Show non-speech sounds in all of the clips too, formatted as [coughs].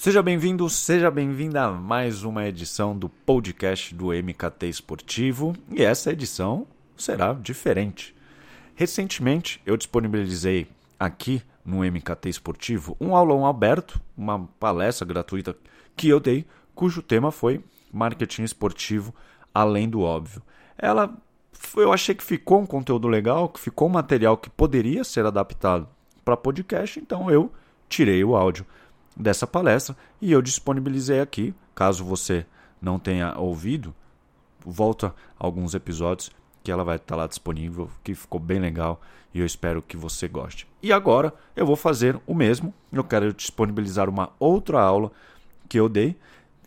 Seja bem-vindo, seja bem-vinda a mais uma edição do podcast do MKT Esportivo e essa edição será diferente. Recentemente eu disponibilizei aqui no MKT Esportivo um aulão aberto, uma palestra gratuita que eu dei, cujo tema foi marketing esportivo além do óbvio. Ela eu achei que ficou um conteúdo legal, que ficou um material que poderia ser adaptado para podcast, então eu tirei o áudio dessa palestra e eu disponibilizei aqui. Caso você não tenha ouvido, volta alguns episódios que ela vai estar lá disponível, que ficou bem legal e eu espero que você goste. E agora eu vou fazer o mesmo. Eu quero disponibilizar uma outra aula que eu dei.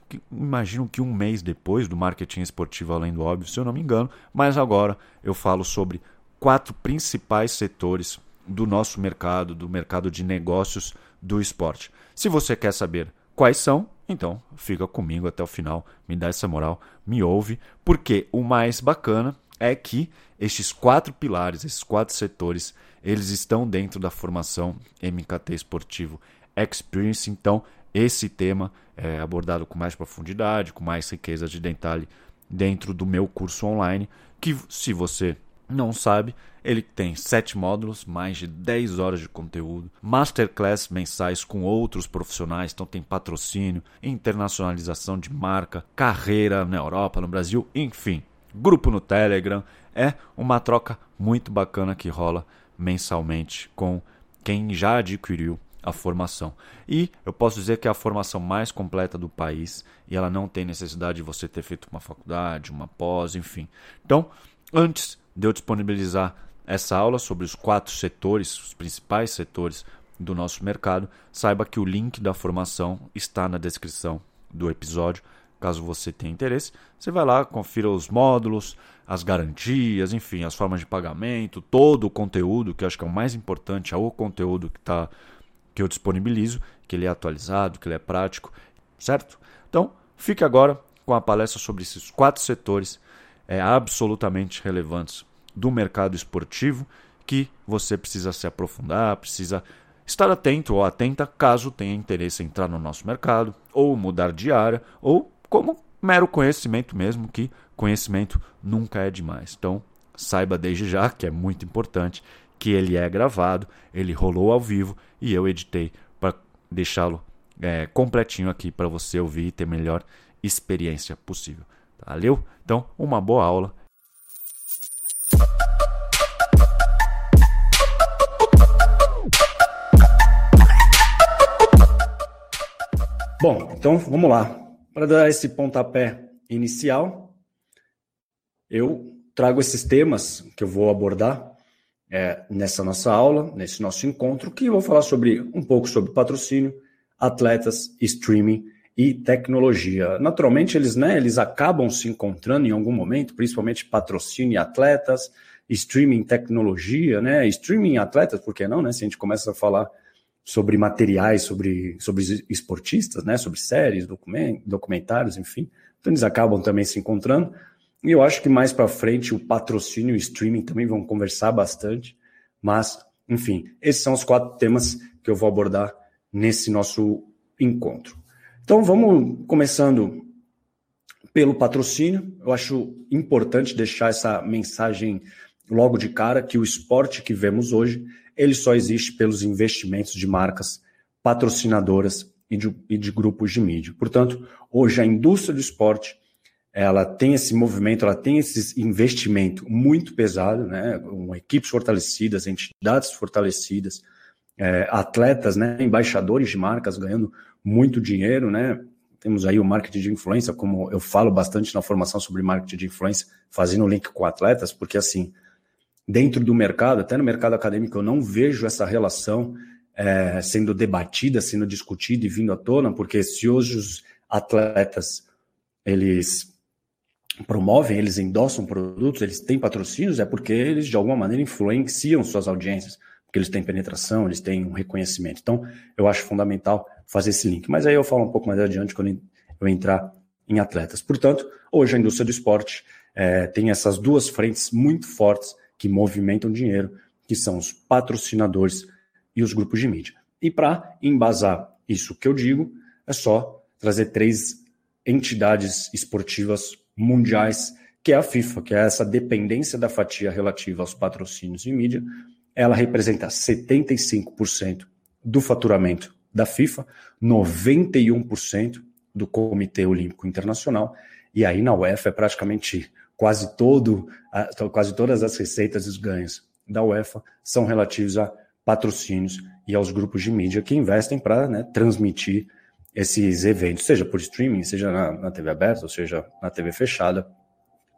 Que, imagino que um mês depois do marketing esportivo além do óbvio, se eu não me engano, mas agora eu falo sobre quatro principais setores do nosso mercado, do mercado de negócios do esporte. Se você quer saber quais são, então fica comigo até o final, me dá essa moral, me ouve, porque o mais bacana é que estes quatro pilares, esses quatro setores, eles estão dentro da formação MKT Esportivo Experience. Então, esse tema é abordado com mais profundidade, com mais riqueza de detalhe dentro do meu curso online, que se você não sabe, ele tem sete módulos, mais de 10 horas de conteúdo, masterclass mensais com outros profissionais, então tem patrocínio, internacionalização de marca, carreira na Europa, no Brasil, enfim, grupo no Telegram. É uma troca muito bacana que rola mensalmente com quem já adquiriu a formação. E eu posso dizer que é a formação mais completa do país e ela não tem necessidade de você ter feito uma faculdade, uma pós, enfim. Então, antes de eu disponibilizar essa aula sobre os quatro setores, os principais setores do nosso mercado, saiba que o link da formação está na descrição do episódio. Caso você tenha interesse, você vai lá, confira os módulos, as garantias, enfim, as formas de pagamento, todo o conteúdo, que eu acho que é o mais importante, é o conteúdo que, tá, que eu disponibilizo, que ele é atualizado, que ele é prático, certo? Então, fique agora com a palestra sobre esses quatro setores é, absolutamente relevantes do mercado esportivo que você precisa se aprofundar, precisa estar atento ou atenta caso tenha interesse em entrar no nosso mercado, ou mudar de área, ou como mero conhecimento mesmo, que conhecimento nunca é demais. Então, saiba desde já que é muito importante que ele é gravado, ele rolou ao vivo e eu editei para deixá-lo é, completinho aqui para você ouvir e ter a melhor experiência possível. Valeu? Então, uma boa aula Bom, então vamos lá. Para dar esse pontapé inicial, eu trago esses temas que eu vou abordar é, nessa nossa aula, nesse nosso encontro, que eu vou falar sobre um pouco sobre patrocínio, atletas, streaming e tecnologia. Naturalmente, eles, né, eles acabam se encontrando em algum momento, principalmente patrocínio e atletas, streaming tecnologia, né? Streaming atletas, por que não, né? Se a gente começa a falar sobre materiais, sobre, sobre esportistas, né? Sobre séries, documentários, enfim. Então eles acabam também se encontrando. E eu acho que mais para frente o patrocínio e o streaming também vão conversar bastante. Mas, enfim, esses são os quatro temas que eu vou abordar nesse nosso encontro. Então vamos começando pelo patrocínio. Eu acho importante deixar essa mensagem logo de cara que o esporte que vemos hoje ele só existe pelos investimentos de marcas patrocinadoras e de, e de grupos de mídia. Portanto, hoje a indústria do esporte ela tem esse movimento, ela tem esse investimento muito pesado, né? Com equipes fortalecidas, entidades fortalecidas, é, atletas, né? Embaixadores de marcas ganhando muito dinheiro, né? Temos aí o marketing de influência, como eu falo bastante na formação sobre marketing de influência, fazendo link com atletas, porque assim, dentro do mercado, até no mercado acadêmico, eu não vejo essa relação é, sendo debatida, sendo discutida e vindo à tona, porque se hoje os atletas eles promovem, eles endossam produtos, eles têm patrocínios, é porque eles de alguma maneira influenciam suas audiências, porque eles têm penetração, eles têm um reconhecimento. Então, eu acho fundamental fazer esse link. Mas aí eu falo um pouco mais adiante quando eu entrar em atletas. Portanto, hoje a indústria do esporte é, tem essas duas frentes muito fortes que movimentam dinheiro, que são os patrocinadores e os grupos de mídia. E para embasar isso que eu digo, é só trazer três entidades esportivas mundiais, que é a FIFA, que é essa dependência da fatia relativa aos patrocínios e mídia. Ela representa 75% do faturamento da FIFA, 91% do Comitê Olímpico Internacional, e aí na UEFA é praticamente quase todo, quase todas as receitas e os ganhos da UEFA são relativos a patrocínios e aos grupos de mídia que investem para né, transmitir esses eventos, seja por streaming, seja na, na, TV aberta, ou seja na TV fechada.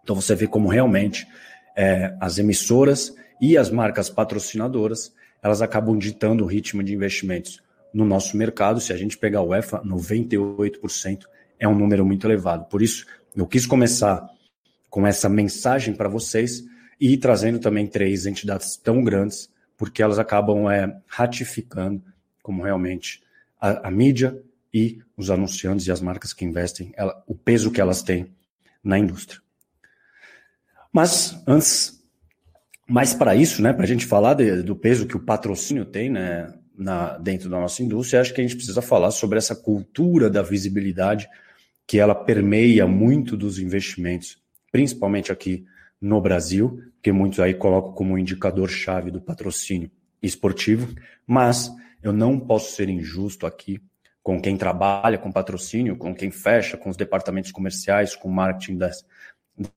Então você vê como realmente é, as emissoras e as marcas patrocinadoras elas acabam ditando o ritmo de investimentos no nosso mercado. Se a gente pegar o UEFA, 98% é um número muito elevado. Por isso, eu quis começar com essa mensagem para vocês e trazendo também três entidades tão grandes, porque elas acabam é, ratificando como realmente a, a, mídia e os anunciantes e as marcas que investem, ela, o peso que elas têm na indústria. Mas antes, mais para isso, né, para a gente falar de, do peso que o patrocínio tem né, na, dentro da nossa indústria, acho que a gente precisa falar sobre essa cultura da visibilidade que ela permeia muito dos investimentos, principalmente aqui no Brasil, que muitos aí colocam como indicador-chave do patrocínio esportivo, mas eu não posso ser injusto aqui com quem trabalha com patrocínio, com quem fecha, com os departamentos comerciais, com o marketing das,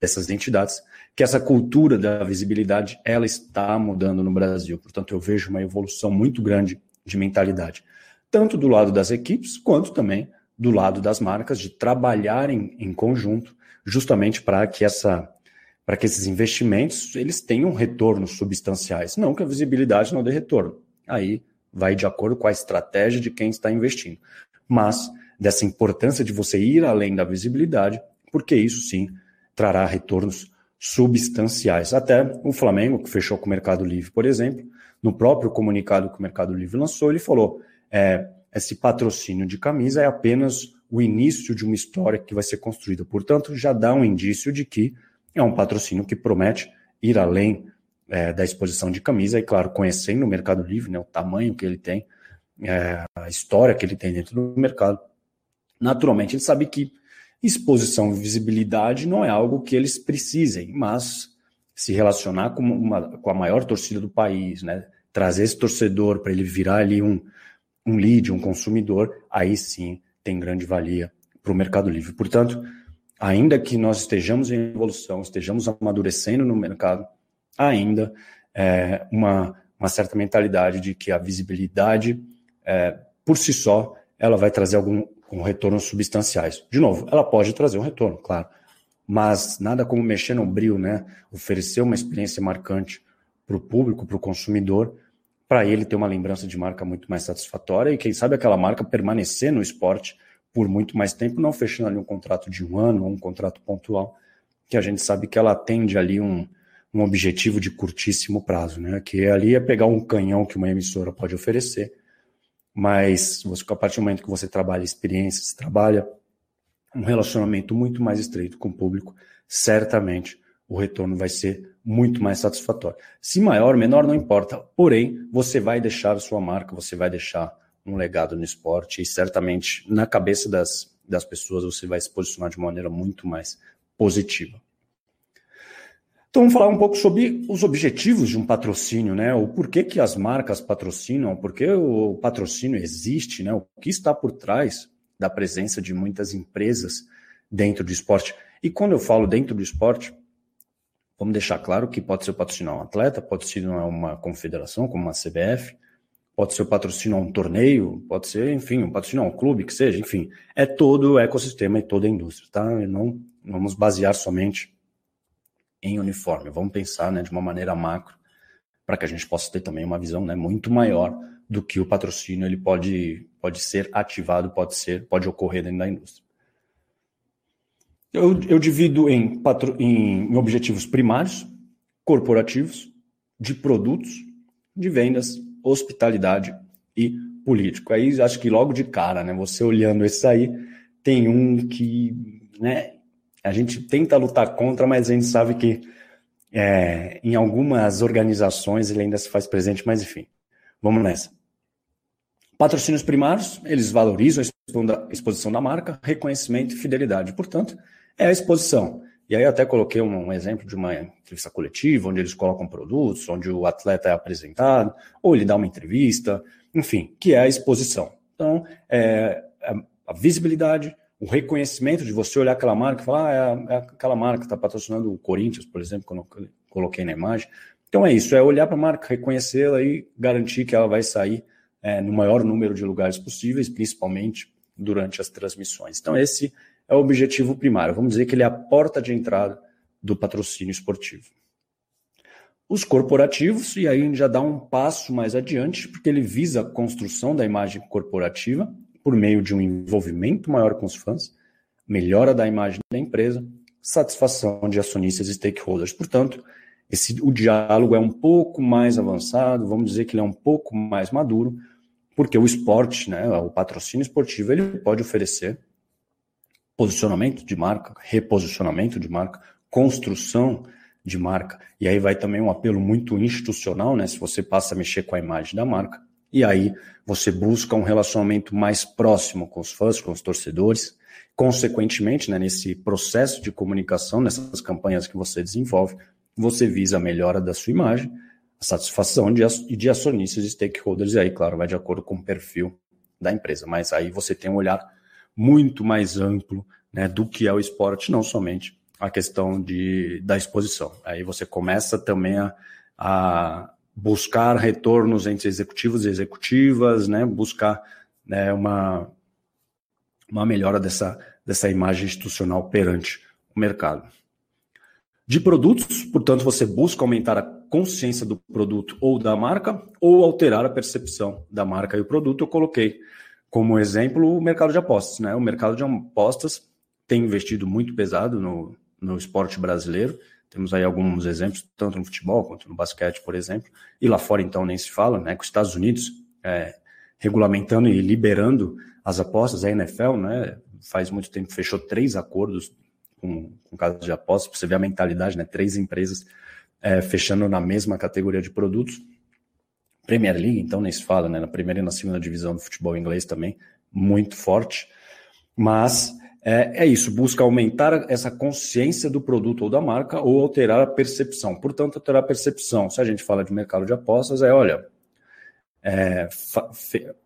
dessas entidades, que essa cultura da visibilidade ela está mudando no Brasil. Portanto, eu vejo uma evolução muito grande de mentalidade, tanto do lado das equipes quanto também do lado das marcas de trabalharem em conjunto, justamente para que essa para que esses investimentos eles tenham retornos substanciais, não que a visibilidade não dê retorno. Aí vai de acordo com a estratégia de quem está investindo. Mas dessa importância de você ir além da visibilidade, porque isso sim trará retornos substanciais. Até o Flamengo, que fechou com o Mercado Livre, por exemplo, no próprio comunicado que o Mercado Livre lançou, ele falou: é, esse patrocínio de camisa é apenas o início de uma história que vai ser construída. Portanto, já dá um indício de que é um patrocínio que promete ir além é, da exposição de camisa, e claro, conhecendo o Mercado Livre, né, o tamanho que ele tem, é, a história que ele tem dentro do mercado, naturalmente ele sabe que exposição e visibilidade não é algo que eles precisem, mas se relacionar com, uma, com a maior torcida do país, né, trazer esse torcedor para ele virar ali um, um lead, um consumidor, aí sim tem grande valia para o Mercado Livre. Portanto, ainda que nós estejamos em evolução, estejamos amadurecendo no mercado, ainda é, uma, uma certa mentalidade de que a visibilidade, é, por si só, ela vai trazer algum um retornos substanciais. De novo, ela pode trazer um retorno, claro, mas nada como mexer no brilho, né? Oferecer uma experiência marcante para o público, para o consumidor, para ele ter uma lembrança de marca muito mais satisfatória e quem sabe aquela marca permanecer no esporte por muito mais tempo, não fechando ali um contrato de um ano ou um contrato pontual, que a gente sabe que ela atende ali um, um objetivo de curtíssimo prazo, né? Que ali é pegar um canhão que uma emissora pode oferecer, mas você, a partir do momento que você trabalha experiências, trabalha um relacionamento muito mais estreito com o público, certamente o retorno vai ser muito mais satisfatório. Se maior, menor, não importa. Porém, você vai deixar sua marca, você vai deixar um legado no esporte e certamente na cabeça das, das pessoas você vai se posicionar de maneira muito mais positiva. Então vamos falar um pouco sobre os objetivos de um patrocínio, né? O porquê que as marcas patrocinam, por que o patrocínio existe, né? O que está por trás da presença de muitas empresas dentro do esporte. E quando eu falo dentro do esporte, Vamos deixar claro que pode ser o patrocínio a um atleta, pode ser uma confederação, como uma CBF, pode ser o patrocínio a um torneio, pode ser, enfim, um patrocínio a um clube, que seja, enfim, é todo o ecossistema e toda a indústria, tá? Não vamos basear somente em uniforme, vamos pensar né, de uma maneira macro, para que a gente possa ter também uma visão né, muito maior do que o patrocínio ele pode, pode ser ativado, pode ser, pode ocorrer dentro da indústria. Eu, eu divido em, patro, em, objetivos primários, corporativos, de produtos, de vendas, hospitalidade e político. Aí acho que logo de cara, né? Você olhando esse aí, tem um que né, a gente tenta lutar contra, mas a gente sabe que é, em algumas organizações ele ainda se faz presente, mas enfim, vamos nessa. Patrocínios primários, eles valorizam a exposição da marca, reconhecimento e fidelidade. Portanto, é a exposição. E aí até coloquei um, exemplo de uma entrevista coletiva, onde eles colocam produtos, onde o atleta é apresentado, ou ele dá uma entrevista, enfim, que é a exposição. Então, é, é a visibilidade, o reconhecimento de você olhar aquela marca e falar, ah, é, é aquela marca que está patrocinando o Corinthians, por exemplo, quando eu coloquei na imagem. Então é isso, é olhar para a marca, reconhecê-la e garantir que ela vai sair é, no maior número de lugares possíveis, principalmente durante as transmissões. Então esse é o objetivo primário. Vamos dizer que ele é a porta de entrada do patrocínio esportivo. Os corporativos, e aí já dá um passo mais adiante, porque ele visa a construção da imagem corporativa por meio de um envolvimento maior com os fãs, melhora da imagem da empresa, satisfação de acionistas e stakeholders. Portanto, esse, o diálogo é um pouco mais avançado, vamos dizer que ele é um pouco mais maduro, porque o esporte, né, o patrocínio esportivo, ele pode oferecer posicionamento de marca, reposicionamento de marca, construção de marca. E aí vai também um apelo muito institucional, né? Se você passa a mexer com a imagem da marca. E aí você busca um relacionamento mais próximo com os fãs, com os torcedores. Consequentemente, né, nesse processo de comunicação, nessas campanhas que você desenvolve, você visa a melhora da sua imagem, a satisfação de, de acionistas e stakeholders, e aí, claro, vai de acordo com o perfil da empresa. Mas aí você tem um olhar muito mais amplo né, do que é o esporte, não somente a questão de, da exposição. Aí você começa também a, a buscar retornos entre executivos e executivas, né, buscar né, uma, uma melhora dessa, dessa imagem institucional perante o mercado. De produtos, portanto, você busca aumentar a consciência do produto ou da marca, ou alterar a percepção da marca e o produto. Eu coloquei como exemplo o mercado de apostas. Né? O mercado de apostas tem investido muito pesado no, no esporte brasileiro, temos aí alguns exemplos, tanto no futebol quanto no basquete, por exemplo. E lá fora, então, nem se fala, né? Com os Estados Unidos é, regulamentando e liberando as apostas, a NFL, né? Faz muito tempo fechou três acordos com, com casos de apostas, para você ver a mentalidade, né? Três empresas é, fechando na mesma categoria de produtos. Premier League, então, nem se fala, né? Na primeira e na segunda divisão do futebol inglês também, muito forte. Mas é, é, isso, busca aumentar essa consciência do produto ou da marca ou alterar a percepção. Portanto, alterar a percepção. Se a gente fala de mercado de apostas, é, olha, é,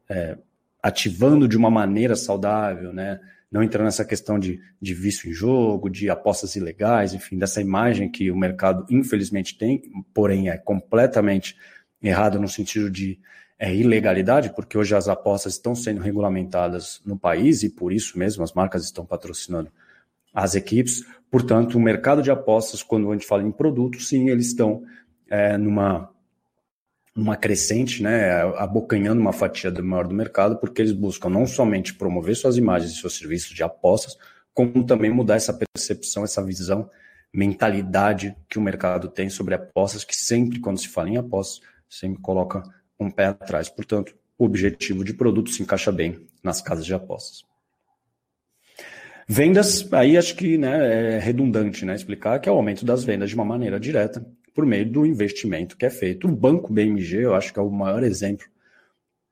é, ativando de uma maneira saudável, né? não entrando nessa questão de, de vício em jogo, de apostas ilegais, enfim, dessa imagem que o mercado infelizmente tem, porém é completamente errado no sentido de é, ilegalidade, porque hoje as apostas estão sendo regulamentadas no país e por isso mesmo as marcas estão patrocinando as equipes. Portanto, o mercado de apostas, quando a gente fala em produtos, sim, eles estão é, numa, numa crescente, né, abocanhando uma fatia do maior do mercado, porque eles buscam não somente promover suas imagens e seus serviços de apostas, como também mudar essa percepção, essa visão, mentalidade que o mercado tem sobre apostas, que sempre, quando se fala em apostas, sempre coloca um pé atrás. Portanto, o objetivo de produto se encaixa bem nas casas de apostas. Vendas, aí acho que né, é redundante né, explicar que é o aumento das vendas de uma maneira direta por meio do investimento que é feito. O Banco BMG, eu acho que é o maior exemplo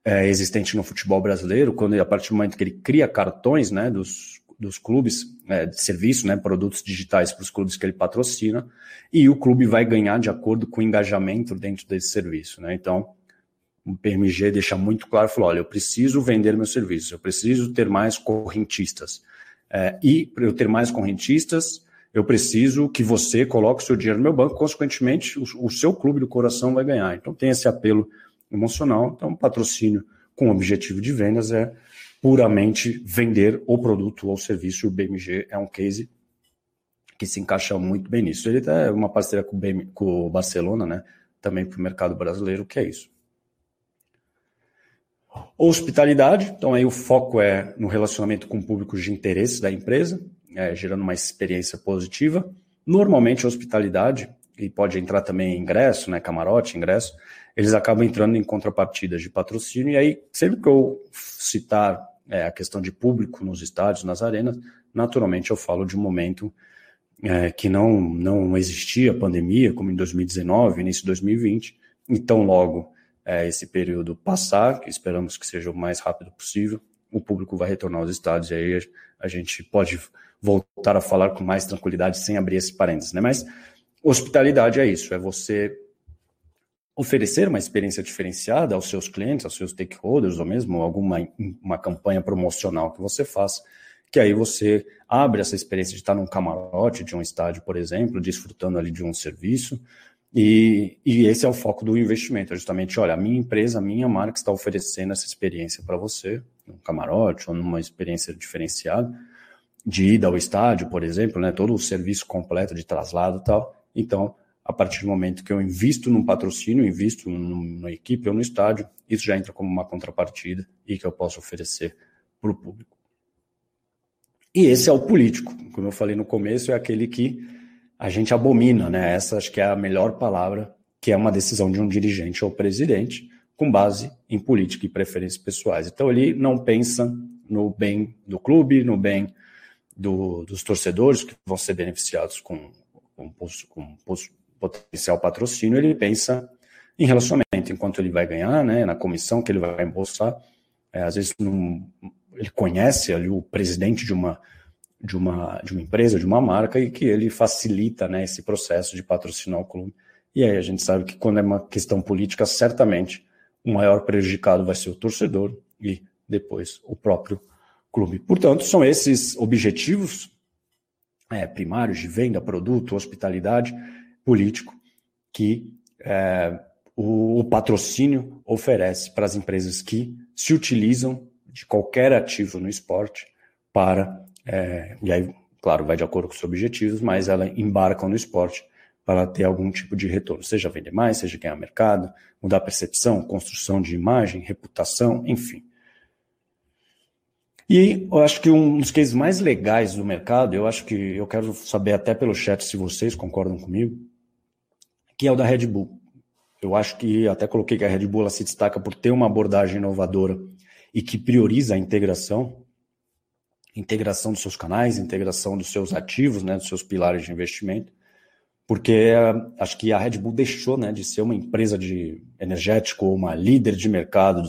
é, existente no futebol brasileiro, quando a partir do momento que ele cria cartões né, dos, dos clubes é, de serviço, né, produtos digitais para os clubes que ele patrocina, e o clube vai ganhar de acordo com o engajamento dentro desse serviço. Né? Então, o PMG deixa muito claro, falou, olha, eu preciso vender meu serviço, eu preciso ter mais correntistas. É, e para eu ter mais correntistas, eu preciso que você coloque o seu dinheiro no meu banco, consequentemente, o, o seu clube do coração vai ganhar. Então tem esse apelo emocional. Então, patrocínio com objetivo de vendas é puramente vender o produto ou serviço. O BMG é um case que se encaixa muito bem nisso. Ele é uma parceria com o, BM, com o Barcelona, né? Também para o mercado brasileiro, que é isso. Hospitalidade, então aí o foco é no relacionamento com públicos de interesse da empresa, é, gerando uma experiência positiva. Normalmente, hospitalidade, e pode entrar também ingresso, né, camarote, ingresso, eles acabam entrando em contrapartidas de patrocínio, e aí, sempre que eu citar é, a questão de público nos estádios, nas arenas, naturalmente eu falo de um momento é, que não, não existia pandemia, como em 2019, início de 2020, então logo é, esse período passar, que esperamos que seja o mais rápido possível, o público vai retornar aos estádios e aí a gente pode voltar a falar com mais tranquilidade sem abrir esse parênteses, né? Mas hospitalidade é isso, é você oferecer uma experiência diferenciada aos seus clientes, aos seus stakeholders, ou mesmo alguma uma campanha promocional que você faça, que aí você abre essa experiência de estar num camarote de um estádio, por exemplo, desfrutando ali de um serviço, e, e esse é o foco do investimento, é justamente, olha, a minha empresa, a minha marca está oferecendo essa experiência para você, num camarote ou numa experiência diferenciada, de ida ao estádio, por exemplo, né, todo o serviço completo de traslado e tal. Então, a partir do momento que eu invisto num patrocínio, invisto numa equipe ou no estádio, isso já entra como uma contrapartida e que eu posso oferecer para o público. E esse é o político, como eu falei no começo, é aquele que a gente abomina, né? Essa acho que é a melhor palavra, que é uma decisão de um dirigente ou presidente com base em política e preferências pessoais. Então ele não pensa no bem do clube, no bem do, dos torcedores que vão ser beneficiados com, com, com, potencial patrocínio, ele pensa em relacionamento, enquanto ele vai ganhar, né, na comissão que ele vai embolsar. É, às vezes não, ele conhece ali o presidente de uma de uma, de uma empresa, de uma marca, e que ele facilita né, esse processo de patrocinar o clube. E aí a gente sabe que quando é uma questão política, certamente o maior prejudicado vai ser o torcedor e depois o próprio clube. Portanto, são esses objetivos é, primários de venda, produto, hospitalidade, político, que é, o, o patrocínio oferece para as empresas que se utilizam de qualquer ativo no esporte para é, e aí, claro, vai de acordo com os objetivos, mas ela embarca no esporte para ter algum tipo de retorno, seja vender mais, seja ganhar mercado, mudar percepção, construção de imagem, reputação, enfim. E eu acho que um dos cases mais legais do mercado, eu acho que eu quero saber até pelo chat se vocês concordam comigo, que é o da Red Bull. Eu acho que até coloquei que a Red Bull se destaca por ter uma abordagem inovadora e que prioriza a integração integração dos seus canais, integração dos seus ativos, né, dos seus pilares de investimento, porque acho que a Red Bull deixou né, de ser uma empresa de energético ou uma líder de mercado do,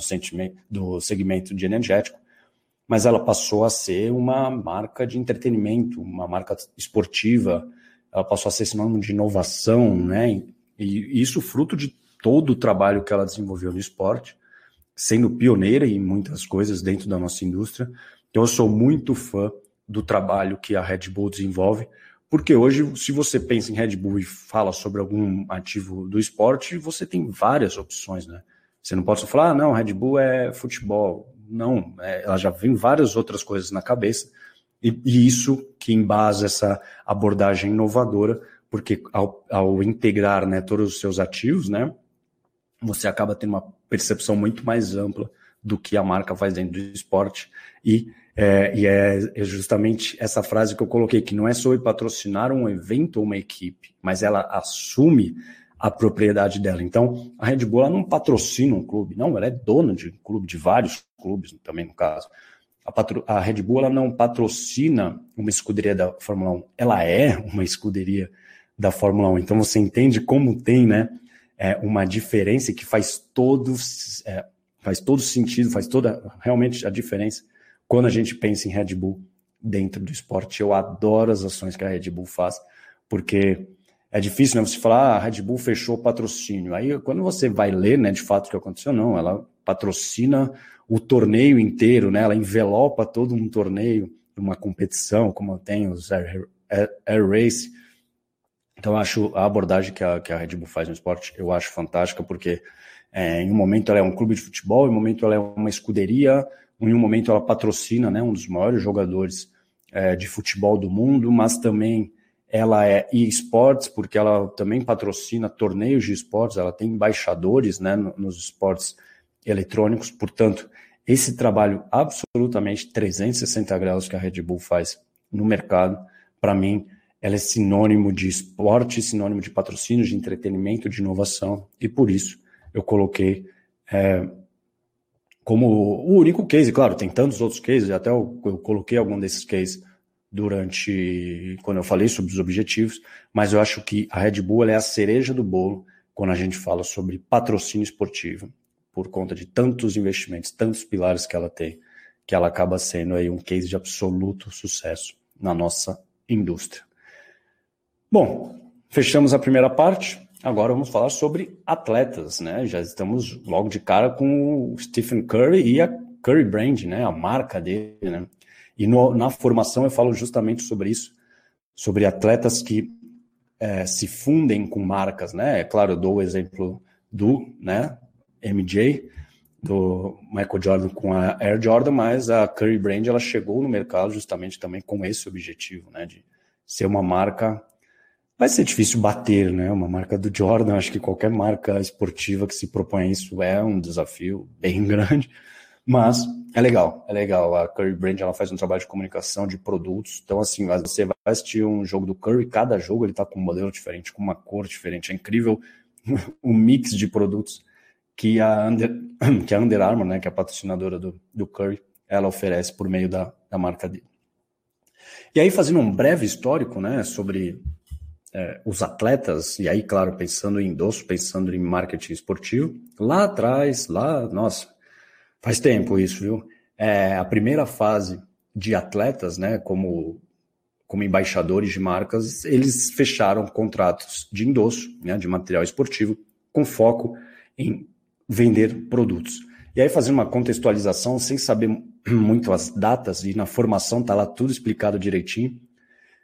do segmento de energético, mas ela passou a ser uma marca de entretenimento, uma marca esportiva, ela passou a ser sinônimo de inovação, né? E isso fruto de todo o trabalho que ela desenvolveu no esporte, sendo pioneira em muitas coisas dentro da nossa indústria, então, eu sou muito fã do trabalho que a Red Bull desenvolve, porque hoje, se você pensa em Red Bull e fala sobre algum ativo do esporte, você tem várias opções, né? Você não pode falar, ah, não, Red Bull é futebol. Não, é, ela já vem várias outras coisas na cabeça, e, e isso que embasa essa abordagem inovadora, porque ao, ao integrar né, todos os seus ativos, né, você acaba tendo uma percepção muito mais ampla do que a marca faz dentro do esporte e é, e é, é, justamente essa frase que eu coloquei, que não é sobre patrocinar um evento ou uma equipe, mas ela assume a propriedade dela. Então, a Red Bull não patrocina um clube, não, ela é dona de um clube, de vários clubes também no caso. A, patro, a Red Bull não patrocina uma escuderia da Fórmula 1, ela é uma escuderia da Fórmula 1. Então você entende como tem né, é, uma diferença que faz todo, é, faz todo sentido, faz toda realmente a diferença quando a gente pensa em Red Bull dentro do esporte. Eu adoro as ações que a Red Bull faz, porque é difícil né, você falar, ah, a Red Bull fechou o patrocínio. Aí quando você vai ler, né, de fato o que aconteceu, não, ela patrocina o torneio inteiro, né? Ela envelopa todo um torneio, uma competição, como tem os Air, Air, Air Race. Então, acho a abordagem que a, que a Red Bull faz no esporte, eu acho fantástica, porque é, em um momento ela é um clube de futebol, em um momento ela é uma escuderia, em um momento ela patrocina né, um dos maiores jogadores é, de futebol do mundo, mas também ela é e-sports, porque ela também patrocina torneios de esportes, ela tem embaixadores né, nos esportes eletrônicos, portanto, esse trabalho absolutamente 360 graus que a Red Bull faz no mercado, para mim, ela é sinônimo de esporte, sinônimo de patrocínio, de entretenimento, de inovação, e por isso eu coloquei é, como o único case, claro, tem tantos outros cases, até eu, eu coloquei algum desses cases durante quando eu falei sobre os objetivos, mas eu acho que a Red Bull é a cereja do bolo quando a gente fala sobre patrocínio esportivo. por conta de tantos investimentos, tantos pilares que ela tem, que ela acaba sendo aí um case de absoluto sucesso na nossa indústria. Bom, fechamos a primeira parte. Agora vamos falar sobre atletas, né? Já estamos logo de cara com o Stephen Curry e a Curry Brand, né? A marca dele, né? E no, na formação eu falo justamente sobre isso, sobre atletas que é, se fundem com marcas, né? É claro, eu dou o exemplo do, né? MJ, do Michael Jordan com a Air Jordan, mas a Curry Brand ela chegou no mercado justamente também com esse objetivo, né? De ser uma marca Vai ser difícil bater, né? Uma marca do Jordan, acho que qualquer marca esportiva que se propõe a isso é um desafio bem [laughs] grande, mas é legal, é legal. A Curry Brand ela faz um trabalho de comunicação de produtos, então assim, você vai assistir um jogo do Curry, cada jogo ele tá com um modelo diferente, com uma cor diferente, é incrível [laughs] o mix de produtos que a Under, [clears throat] que a Under Armour, né, que é a patrocinadora do, do Curry, ela oferece por meio da, da marca dele. E aí, fazendo um breve histórico né, sobre é, os atletas, e aí, claro, pensando em endosso, pensando em marketing esportivo, lá atrás, lá, nossa, faz tempo isso, viu? É, a primeira fase de atletas, né, como, como embaixadores de marcas, eles fecharam contratos de endosso, né, de material esportivo, com foco em vender produtos. E aí, fazendo uma contextualização, sem saber muito as datas, e na formação tá lá tudo explicado direitinho,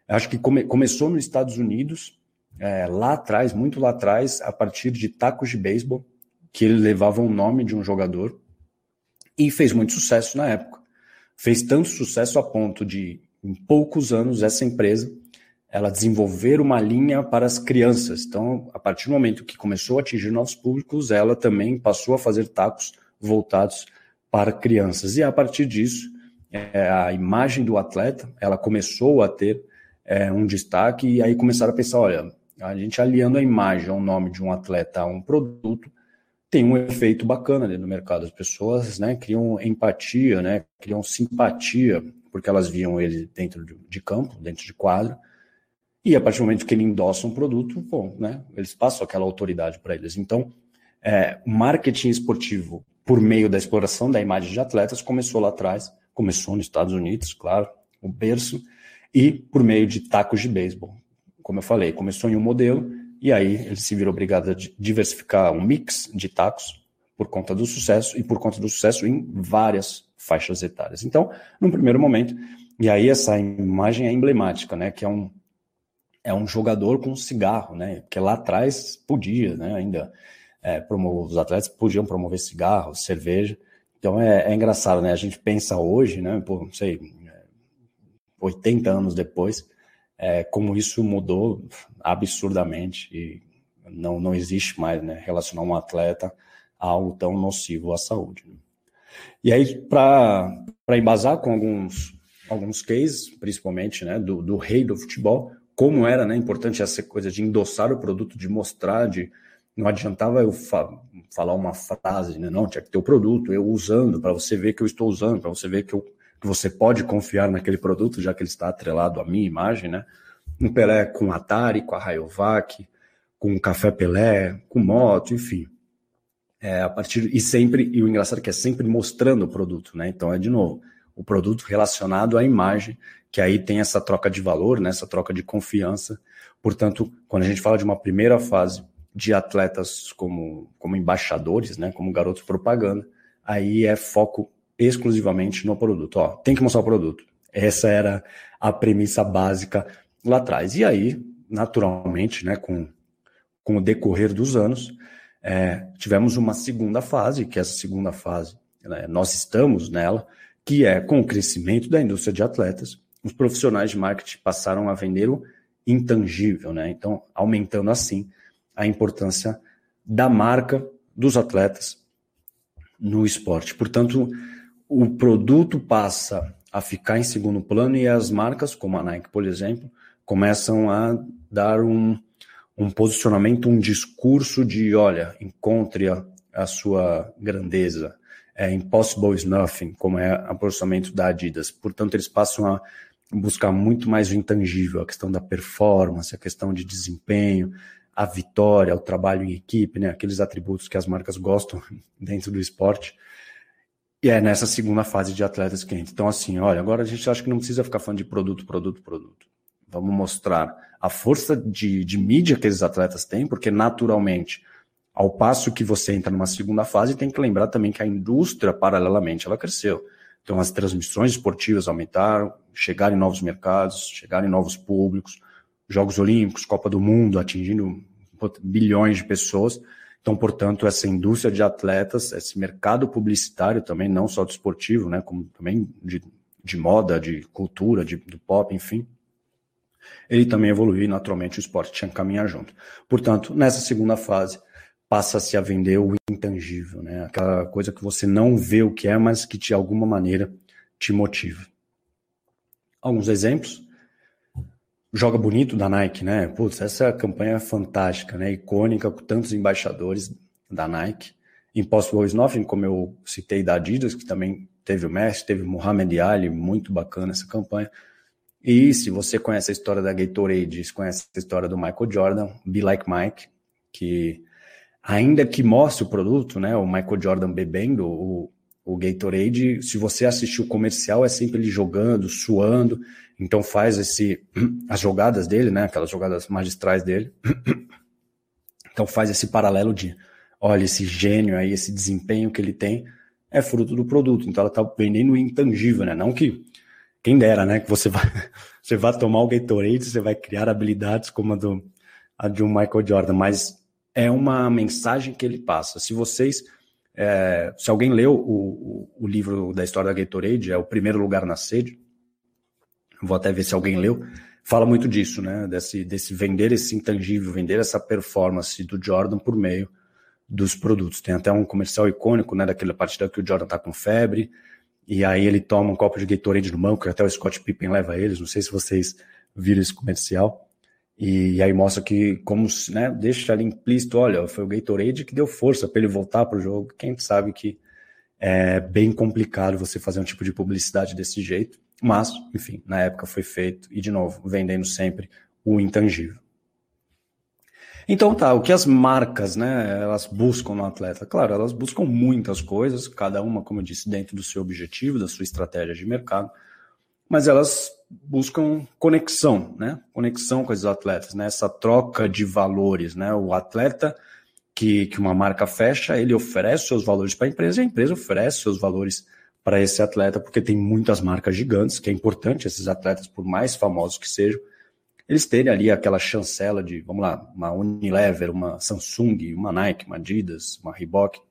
Acho que come, começou nos Estados Unidos, é, lá atrás, muito lá atrás, a partir de tacos de beisebol, que ele levava o nome de um jogador, e fez muito sucesso na época. Fez tanto sucesso a ponto de, em poucos anos, essa empresa ela desenvolver uma linha para as crianças. Então, a partir do momento que começou a atingir novos públicos, ela também passou a fazer tacos voltados para crianças. E a partir disso, é, a imagem do atleta ela começou a ter é, um destaque, e aí começaram a pensar: olha, a gente aliando a imagem ao nome de um atleta a um produto tem um efeito bacana dentro do mercado. As pessoas né, criam empatia, né, criam simpatia, porque elas viam ele dentro de campo, dentro de quadro. E a partir do momento que ele endossa um produto, bom, né, eles passam aquela autoridade para eles. Então, é, o marketing esportivo, por meio da exploração da imagem de atletas, começou lá atrás, começou nos Estados Unidos, claro, o berço, e por meio de tacos de beisebol. Como eu falei, começou em um modelo e aí ele se virou obrigado a diversificar um mix de tacos por conta do sucesso e por conta do sucesso em várias faixas etárias. Então, num primeiro momento, e aí essa imagem é emblemática, né, que é um é um jogador com cigarro, né, que lá atrás podia, né, ainda é, os atletas podiam promover cigarro, cerveja. Então é, é engraçado, né? A gente pensa hoje, né? Pô, não sei, 80 anos depois, é, como isso mudou absurdamente e não, não existe mais né, relacionar um atleta a algo tão nocivo à saúde. Né? E aí, para embasar com alguns, alguns cases, principalmente né, do, do rei do futebol, como era né, importante essa coisa de endossar o produto, de mostrar, de não adiantava eu fa falar uma frase, né? não, tinha que ter o produto, eu usando, para você ver que eu estou usando, para você ver que eu que você pode confiar naquele produto, já que ele está atrelado à minha imagem, né? Um Pelé com Atari, com a Rayovac, com o Café Pelé, com moto, enfim. É, a partir e sempre e o engraçado é que é sempre mostrando o produto, né? Então é de novo o produto relacionado à imagem, que aí tem essa troca de valor, né? Essa troca de confiança. Portanto, quando a gente fala de uma primeira fase de atletas como como embaixadores, né? Como garotos propaganda, aí é foco exclusivamente no produto. Ó, tem que mostrar o produto. Essa era a premissa básica lá atrás. E aí, naturalmente, né, com, com o decorrer dos anos, é, tivemos uma segunda fase, que essa segunda fase, né, nós estamos nela, que é com o crescimento da indústria de atletas, os profissionais de marketing passaram a vender o intangível, né? Então, aumentando assim a importância da marca dos atletas no esporte. Portanto, o produto passa a ficar em segundo plano e as marcas, como a Nike, por exemplo, começam a dar um, um posicionamento, um discurso de, olha, encontre a, a sua grandeza. É, impossible is nothing, como é o posicionamento da Adidas. Portanto, eles passam a buscar muito mais o intangível, a questão da performance, a questão de desempenho, a vitória, o trabalho em equipe, né? Aqueles atributos que as marcas gostam [laughs] dentro do esporte. E é nessa segunda fase de atletas que entra. Então, assim, olha, agora a gente acha que não precisa ficar falando de produto, produto, produto. Vamos mostrar a força de, de mídia que esses atletas têm, porque naturalmente, ao passo que você entra numa segunda fase, tem que lembrar também que a indústria, paralelamente, ela cresceu. Então, as transmissões esportivas aumentaram, chegaram em novos mercados, chegaram em novos públicos, Jogos Olímpicos, Copa do Mundo, atingindo bilhões de pessoas. Então, portanto, essa indústria de atletas, esse mercado publicitário também, não só do esportivo, né, como também de, de moda, de cultura, de, do pop, enfim, ele também evoluiu e naturalmente o esporte tinha que caminhar junto. Portanto, nessa segunda fase, passa-se a vender o intangível, né, aquela coisa que você não vê o que é, mas que de alguma maneira te motiva. Alguns exemplos joga bonito da Nike, né? Putz, essa campanha é fantástica, né? Icônica, com tantos embaixadores da Nike. Impossible is Nothing, como eu citei da Adidas, que também teve o Messi, teve o Muhammad Ali, muito bacana essa campanha. E se você conhece a história da Gatorade, se conhece a história do Michael Jordan, Be Like Mike, que ainda que mostre o produto, né, o Michael Jordan bebendo o, o Gatorade, se você assistir o comercial, é sempre ele jogando, suando, então faz esse [clears throat] as jogadas dele, né, aquelas jogadas magistrais dele. [clears throat] Então faz esse paralelo de, olha, esse gênio aí, esse desempenho que ele tem é fruto do produto. Então ela está vendendo intangível, né? Não que quem dera, né, que você [laughs] vai você vai tomar o Gatorade, você vai criar habilidades como a do a de um Michael Jordan, mas é uma mensagem que ele passa. Se vocês é, se alguém leu o, o, o livro da história da Gatorade, é o primeiro lugar na sede, vou até ver se alguém leu, fala muito disso, né? Desse, desse vender esse intangível, vender essa performance do Jordan por meio dos produtos. Tem até um comercial icônico, né? Daquela partida que o Jordan tá com febre, e aí ele toma um copo de Gatorade no banco, que até o Scott Pippen leva eles, não sei se vocês viram esse comercial. E aí mostra que, como, né, deixa ali implícito, olha, foi o Gatorade que deu força para ele voltar para o jogo. Quem sabe que é bem complicado você fazer um tipo de publicidade desse jeito. Mas, enfim, na época foi feito e, de novo, vendendo sempre o intangível. Então tá, o que as marcas, né, elas buscam no atleta? Claro, elas buscam muitas coisas, cada uma, como eu disse, dentro do seu objetivo, da sua estratégia de mercado, mas elas buscam conexão, né? Conexão com esses atletas, né? Essa troca de valores, né? O atleta que, que uma marca fecha, ele oferece seus valores para a empresa e a empresa oferece seus valores para esse atleta, porque tem muitas marcas gigantes, que é importante esses atletas, por mais famosos que sejam, eles terem ali aquela chancela de, vamos lá, uma Unilever, uma Samsung, uma Nike, uma Adidas, uma Reebok,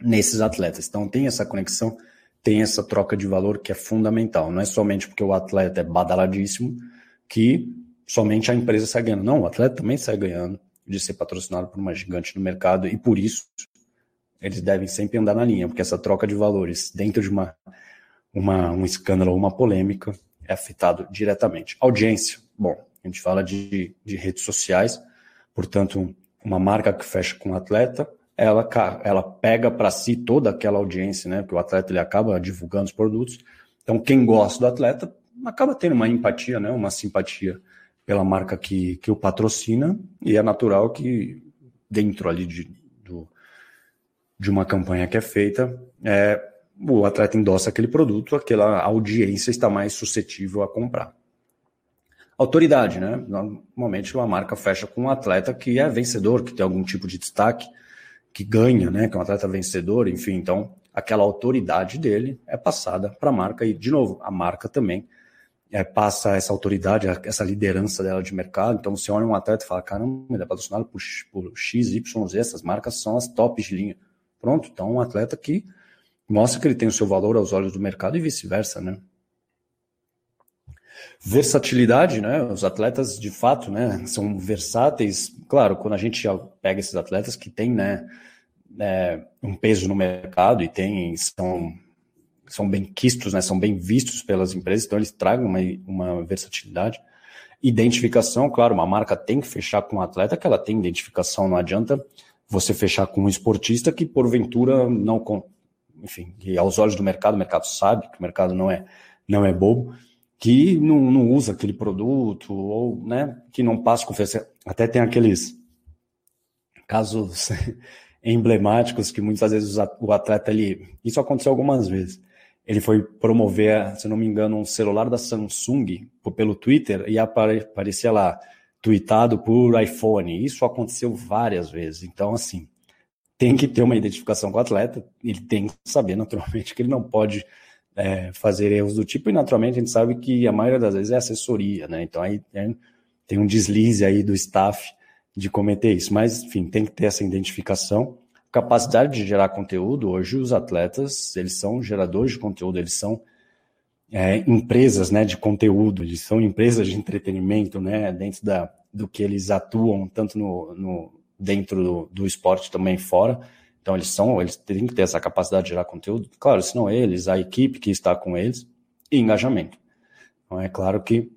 nesses atletas. Então tem essa conexão, tem essa troca de valor que é fundamental. Não é somente porque o atleta é badaladíssimo que somente a empresa sai ganhando. Não, o atleta também sai ganhando de ser patrocinado por uma gigante no mercado e por isso eles devem sempre andar na linha, porque essa troca de valores dentro de uma, uma um escândalo ou uma polêmica é afetado diretamente. Audiência, bom, a gente fala de, de redes sociais, portanto, uma marca que fecha com um atleta, ela, ela pega para si toda aquela audiência, né? Porque o atleta ele acaba divulgando os produtos. Então, quem gosta do atleta acaba tendo uma empatia, né? Uma simpatia pela marca que, que o patrocina, e é natural que dentro ali de, do, de uma campanha que é feita, é, o atleta endossa aquele produto, aquela audiência está mais suscetível a comprar. Autoridade, né? Normalmente uma marca fecha com um atleta que é vencedor, que tem algum tipo de destaque, que ganha, né? Que é um atleta vencedor, enfim, então aquela autoridade dele é passada para a marca e, de novo, a marca também é, passa essa autoridade, essa liderança dela de mercado. Então você olha um atleta e fala, caramba, ele é patrocinado por, por X, Y, Z, essas marcas são as tops de linha. Pronto, então um atleta que mostra que ele tem o seu valor aos olhos do mercado e vice-versa, né? Versatilidade, né? Os atletas, de fato, né, são versáteis. Claro, quando a gente pega esses atletas que têm, né, é, um peso no mercado e tem, são, são bem quistos, né, são bem vistos pelas empresas, então eles tragam uma, uma versatilidade. Identificação, claro, uma marca tem que fechar com um atleta que ela tem identificação, não adianta você fechar com um esportista que porventura não, enfim, aos olhos do mercado, o mercado sabe que o mercado não é, não é bobo, que não, não usa aquele produto, ou né, que não passa confiança. Até tem aqueles casos [laughs] emblemáticos que muitas vezes o atleta ele. Isso aconteceu algumas vezes. Ele foi promover, se não me engano, um celular da Samsung pelo Twitter e aparecia lá, tweetado por iPhone. Isso aconteceu várias vezes. Então, assim, tem que ter uma identificação com o atleta, ele tem que saber naturalmente que ele não pode é, fazer erros do tipo, e naturalmente a gente sabe que a maioria das vezes é assessoria, né? Então aí tem, um deslize aí do staff de cometer isso. Mas, enfim, tem que ter essa identificação. Capacidade de gerar conteúdo, hoje os atletas, eles são geradores de conteúdo, eles são é, empresas né, de conteúdo, eles são empresas de entretenimento, né, dentro da, do que eles atuam, tanto no, no dentro do, do esporte também fora. Então eles são, eles têm que ter essa capacidade de gerar conteúdo. Claro, se não eles, a equipe que está com eles e engajamento. Então é claro que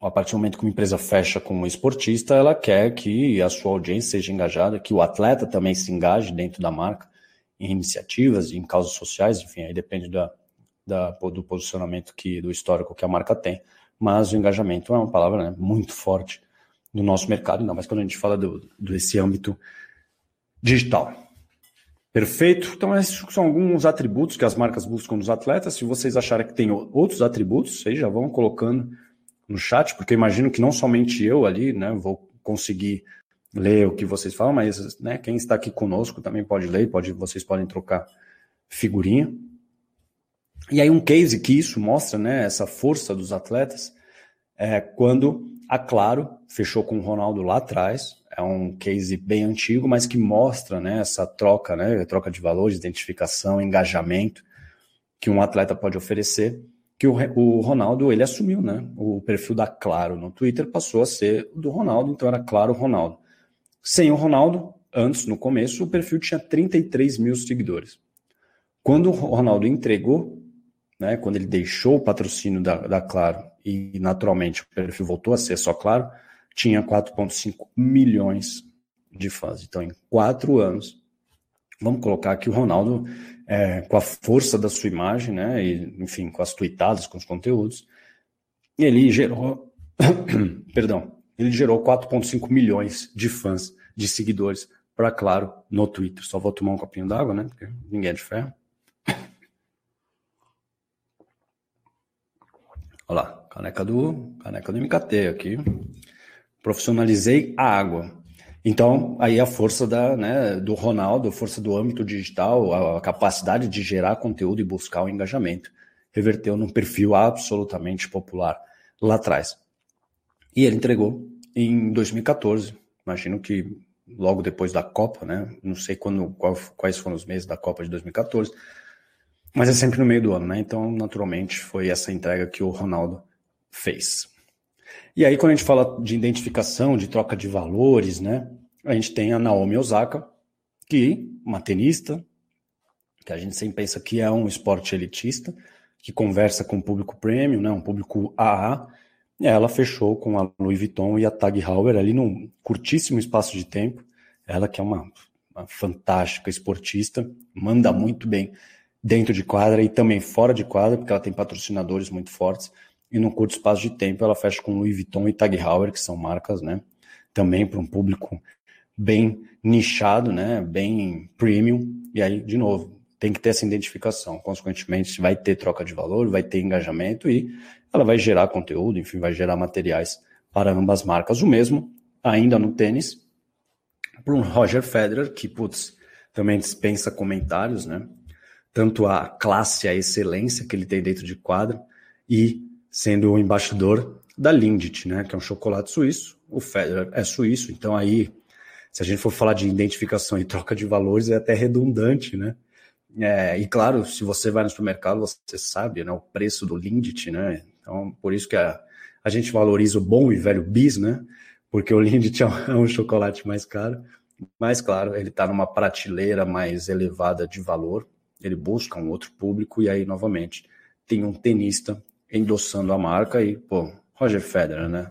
a partir do momento que uma empresa fecha com um esportista, ela quer que a sua audiência seja engajada, que o atleta também se engaje dentro da marca em iniciativas, em causas sociais, enfim, aí depende da, da, do posicionamento que do histórico que a marca tem. Mas o engajamento é uma palavra né, muito forte no nosso mercado, ainda mais quando a gente fala do, desse âmbito digital. Perfeito. Então, esses são alguns atributos que as marcas buscam nos atletas. Se vocês acharem que tem outros atributos, vocês já vão colocando no chat, porque imagino que não somente eu ali, né, vou conseguir ler o que vocês falam, mas né, quem está aqui conosco também pode ler, pode, vocês podem trocar figurinha. E aí um case que isso mostra, né, essa força dos atletas, é quando a Claro fechou com o Ronaldo lá atrás, é um case bem antigo, mas que mostra né, essa troca, né, troca de valores, identificação, engajamento que um atleta pode oferecer, que o, o Ronaldo ele assumiu, né? O perfil da Claro no Twitter passou a ser do Ronaldo, então era Claro Ronaldo. Sem o Ronaldo, antes, no começo, o perfil tinha 33 mil seguidores. Quando o Ronaldo entregou, né, quando ele deixou o patrocínio da, da Claro e naturalmente o perfil voltou a ser só claro, tinha 4,5 milhões de fãs. Então, em quatro anos, vamos colocar aqui o Ronaldo, é, com a força da sua imagem, né, e, enfim, com as tweetadas, com os conteúdos, ele gerou, [coughs] perdão, ele gerou 4,5 milhões de fãs, de seguidores, para Claro, no Twitter. Só vou tomar um copinho d'água, né, porque ninguém é de ferro. Olha lá, caneca do, caneca do MKT aqui. Profissionalizei a água. Então, aí a força da, né, do Ronaldo, a força do âmbito digital, a capacidade de gerar conteúdo e buscar o engajamento, reverteu num perfil absolutamente popular lá atrás. E ele entregou em 2014, imagino que logo depois da Copa, né? Não sei quando, qual, quais foram os meses da Copa de 2014, mas é sempre no meio do ano, né? Então, naturalmente, foi essa entrega que o Ronaldo fez. E aí, quando a gente fala de identificação, de troca de valores, né? A gente tem a Naomi Osaka, que uma tenista, que a gente sempre pensa que é um esporte elitista, que conversa com o público premium, né? Um público AA. E ela fechou com a Louis Vuitton e a Tag Heuer ali num curtíssimo espaço de tempo. Ela que é uma, uma fantástica esportista, manda muito bem dentro de quadra e também fora de quadra, porque ela tem patrocinadores muito fortes. E num curto espaço de tempo ela fecha com Louis Vuitton e Tag Heuer, que são marcas, né? Também para um público bem nichado, né? Bem premium. E aí, de novo, tem que ter essa identificação. Consequentemente, vai ter troca de valor, vai ter engajamento e ela vai gerar conteúdo, enfim, vai gerar materiais para ambas marcas. O mesmo, ainda no tênis, para um Roger Federer, que, putz, também dispensa comentários, né? Tanto a classe, a excelência que ele tem dentro de quadra e sendo o embaixador da Lindt, né, que é um chocolate suíço. O Federer é suíço, então aí, se a gente for falar de identificação e troca de valores, é até redundante, né? É, e claro, se você vai no supermercado, você sabe né, o preço do Lindt, né? Então, por isso que a, a gente valoriza o bom e velho bis, né? Porque o Lindt é um, é um chocolate mais caro. Mas, claro, ele está numa prateleira mais elevada de valor, ele busca um outro público e aí, novamente, tem um tenista endossando a marca e, pô, Roger Federer, né?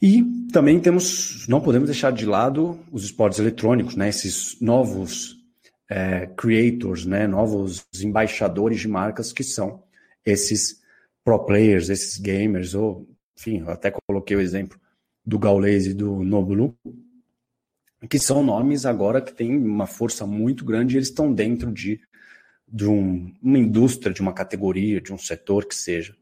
E também temos, não podemos deixar de lado os esportes eletrônicos, né? Esses novos é, creators, né? Novos embaixadores de marcas que são esses pro players, esses gamers, ou, enfim, eu até coloquei o exemplo do Gaules e do Noblu, que são nomes agora que têm uma força muito grande e eles estão dentro de, de um, uma indústria, de uma categoria, de um setor que seja,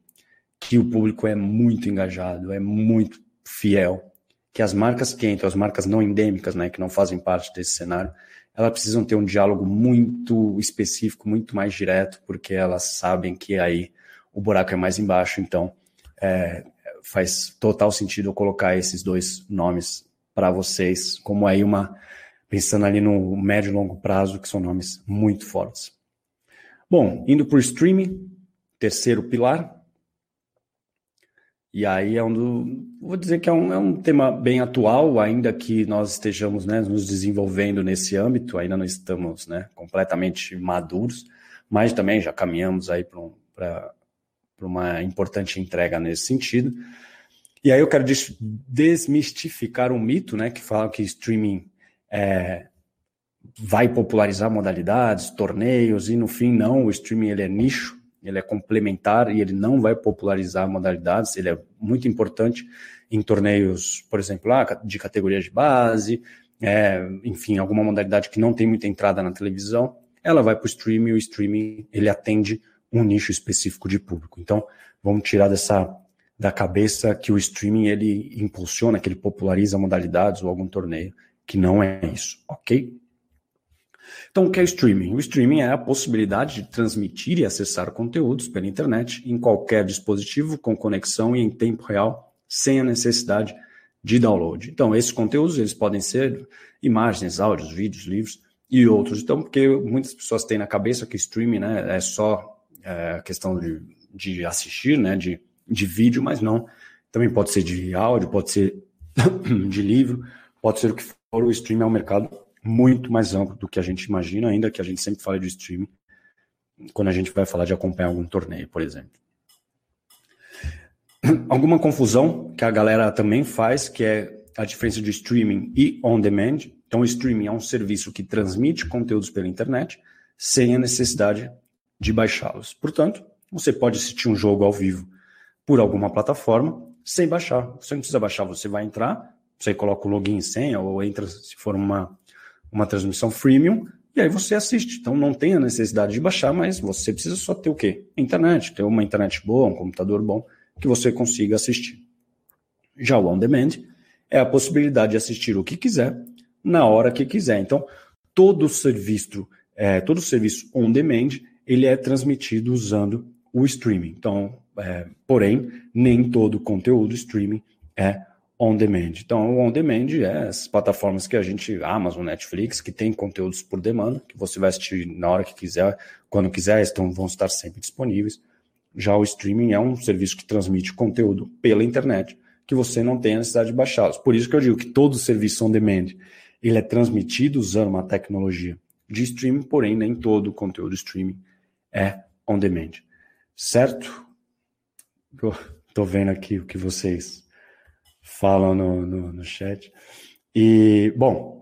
que o público é muito engajado, é muito fiel, que as marcas que entram, as marcas não endêmicas, né, que não fazem parte desse cenário, elas precisam ter um diálogo muito específico, muito mais direto, porque elas sabem que aí o buraco é mais embaixo, então é, faz total sentido eu colocar esses dois nomes para vocês, como aí uma pensando ali no médio e longo prazo, que são nomes muito fortes. Bom, indo para o streaming, terceiro pilar. E aí é um do, vou dizer que é um, é um tema bem atual, ainda que nós estejamos né, nos desenvolvendo nesse âmbito, ainda não estamos né, completamente maduros, mas também já caminhamos aí para um, uma importante entrega nesse sentido. E aí eu quero desmistificar um mito, né, que fala que streaming é, vai popularizar modalidades, torneios, e no fim não, o streaming ele é nicho, ele é complementar e ele não vai popularizar modalidades, ele é muito importante em torneios, por exemplo, lá, de categoria de base, é, enfim, alguma modalidade que não tem muita entrada na televisão, ela vai para o streaming, o streaming ele atende um nicho específico de público. Então, vamos tirar dessa da cabeça que o streaming ele impulsiona, que ele populariza modalidades ou algum torneio, que não é isso, ok? Então, o que é streaming? O streaming é a possibilidade de transmitir e acessar conteúdos pela internet em qualquer dispositivo com conexão e em tempo real, sem a necessidade de download. Então, esses conteúdos eles podem ser imagens, áudios, vídeos, livros e outros. Então, porque muitas pessoas têm na cabeça que streaming né, é só é, questão de, de assistir, né, de de vídeo, mas não. Também pode ser de áudio, pode ser [coughs] de livro, pode ser o que for. O streaming é um mercado muito mais amplo do que a gente imagina, ainda que a gente sempre fale de streaming quando a gente vai falar de acompanhar algum torneio, por exemplo. [coughs] Alguma confusão que a galera também faz, que é a diferença de streaming e on demand. Então, o streaming é um serviço que transmite conteúdos pela internet sem a necessidade de baixá-los. Portanto, você pode assistir um jogo ao vivo por alguma plataforma sem baixar. Você não precisa baixar, você vai entrar, você coloca o login e senha, ou entra se for uma, uma transmissão freemium, e aí você assiste. Então não tem a necessidade de baixar, mas você precisa só ter o quê? Internet, ter uma internet boa, um computador bom, que você consiga assistir. Já o on demand é a possibilidade de assistir o que quiser, na hora que quiser. Então, todo serviço, é, todo serviço on demand, ele é transmitido usando o streaming. Então, é, porém, nem todo conteúdo streaming é on demand. Então, o on demand é as plataformas que a gente, Amazon, Netflix, que tem conteúdos por demanda, que você vai assistir na hora que quiser, quando quiser, estão, vão estar sempre disponíveis. Já o streaming é um serviço que transmite conteúdo pela internet, que você não tem a necessidade de baixá-los. Por isso que eu digo que todo serviço on demand ele é transmitido usando uma tecnologia de streaming, porém nem todo conteúdo streaming é on demand. Certo? Estou vendo aqui o que vocês falam no, no, no chat. E, bom,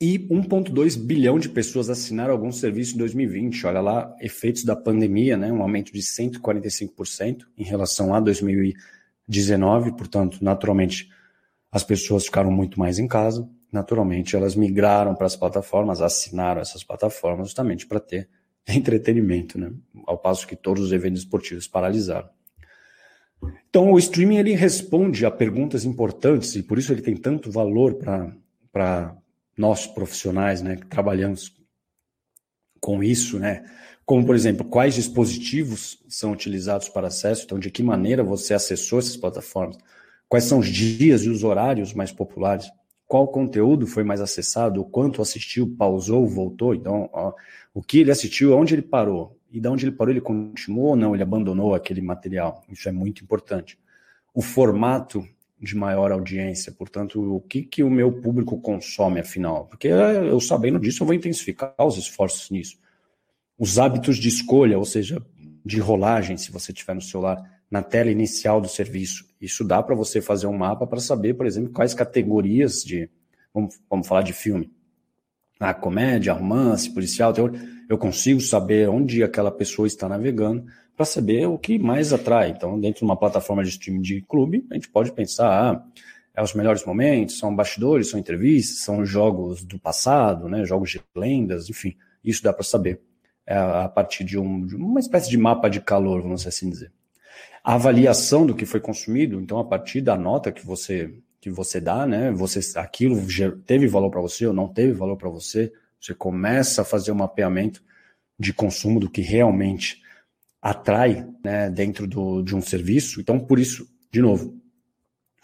e 1,2 bilhão de pessoas assinaram algum serviço em 2020. Olha lá, efeitos da pandemia, né? Um aumento de 145% em relação a 2019. Portanto, naturalmente, as pessoas ficaram muito mais em casa. Naturalmente, elas migraram para as plataformas, assinaram essas plataformas justamente para ter [laughs] entretenimento, né? Ao passo que todos os eventos esportivos paralisaram. Então, o streaming ele responde a perguntas importantes e por isso ele tem tanto valor para nós profissionais, né, que trabalhamos com isso, né? Como, por exemplo, quais dispositivos são utilizados para acesso, então, de que maneira você acessou essas plataformas, quais são os dias e os horários mais populares, qual conteúdo foi mais acessado, o quanto assistiu, pausou, voltou, então, ó, o que ele assistiu, onde ele parou, e de onde ele parou, ele continuou ou não, ele abandonou aquele material. Isso é muito importante. O formato de maior audiência, portanto, o que, que o meu público consome, afinal? Porque eu sabendo disso, eu vou intensificar os esforços nisso. Os hábitos de escolha, ou seja, de rolagem, se você tiver no celular, na tela inicial do serviço. Isso dá para você fazer um mapa para saber, por exemplo, quais categorias de. Vamos, vamos falar de filme. A comédia, romance, policial, terror, eu consigo saber onde aquela pessoa está navegando para saber o que mais atrai. Então, dentro de uma plataforma de streaming de clube, a gente pode pensar, ah, é os melhores momentos, são bastidores, são entrevistas, são jogos do passado, né, jogos de lendas, enfim, isso dá para saber é, a partir de, um, de uma espécie de mapa de calor, vamos assim dizer. A avaliação do que foi consumido, então a partir da nota que você que você dá, né? Você aquilo teve valor para você ou não teve valor para você, você começa a fazer um mapeamento de consumo do que realmente atrai, né, dentro do, de um serviço. Então, por isso, de novo,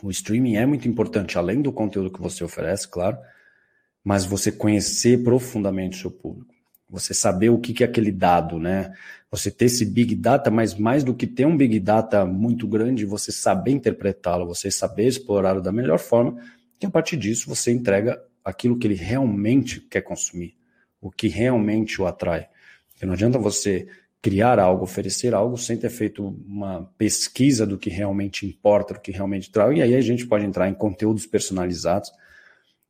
o streaming é muito importante, além do conteúdo que você oferece, claro, mas você conhecer profundamente o seu público. Você saber o que, é aquele dado, né? Você ter esse big data, mas mais do que ter um big data muito grande, você saber interpretá-lo, você saber explorá-lo da melhor forma, e a partir disso você entrega aquilo que ele realmente quer consumir, o que realmente o atrai. Porque não adianta você criar algo, oferecer algo sem ter feito uma pesquisa do que realmente importa, do que realmente traz. E aí a gente pode entrar em conteúdos personalizados.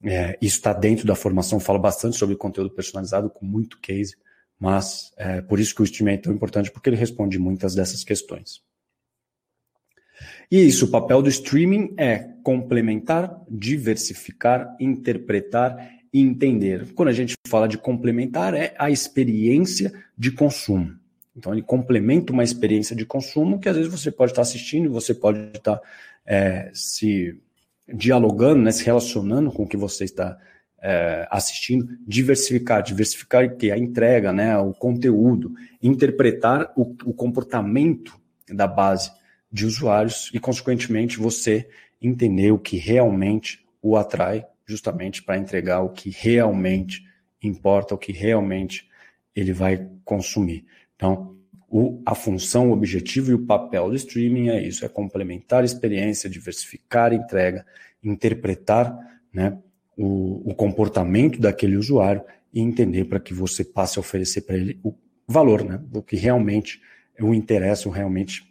É, isso está dentro da formação, fala bastante sobre conteúdo personalizado, com muito case, mas é por isso que o streaming é tão importante, porque ele responde muitas dessas questões. E isso, o papel do streaming é complementar, diversificar, interpretar e entender. Quando a gente fala de complementar, é a experiência de consumo. Então ele complementa uma experiência de consumo que às vezes você pode estar assistindo, você pode estar é, se dialogando, né, se relacionando com o que você está é, assistindo, diversificar, diversificar que a entrega, né, o conteúdo, interpretar o, o comportamento da base de usuários e, consequentemente, você entender o que realmente o atrai, justamente para entregar o que realmente importa, o que realmente ele vai consumir. Então, o, a função, o objetivo e o papel do streaming é isso: é complementar a experiência, diversificar a entrega, interpretar né, o, o comportamento daquele usuário e entender para que você passe a oferecer para ele o valor, né, do que realmente o interessa, ou realmente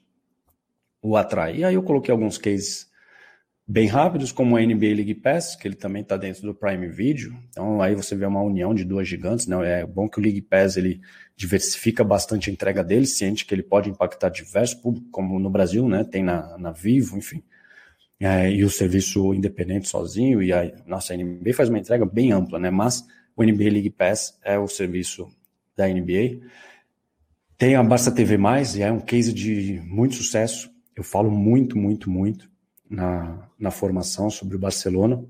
o atrai. E aí eu coloquei alguns cases bem rápidos, como a NBA League Pass, que ele também está dentro do Prime Video. Então aí você vê uma união de duas gigantes. Né? É bom que o League Pass ele diversifica bastante a entrega dele, ciente que ele pode impactar diversos públicos, como no Brasil, né? tem na, na Vivo, enfim. É, e o serviço independente sozinho, e a nossa NBA faz uma entrega bem ampla, né? mas o NBA League Pass é o serviço da NBA. Tem a Barça TV+, e é um case de muito sucesso. Eu falo muito, muito, muito na, na formação sobre o Barcelona,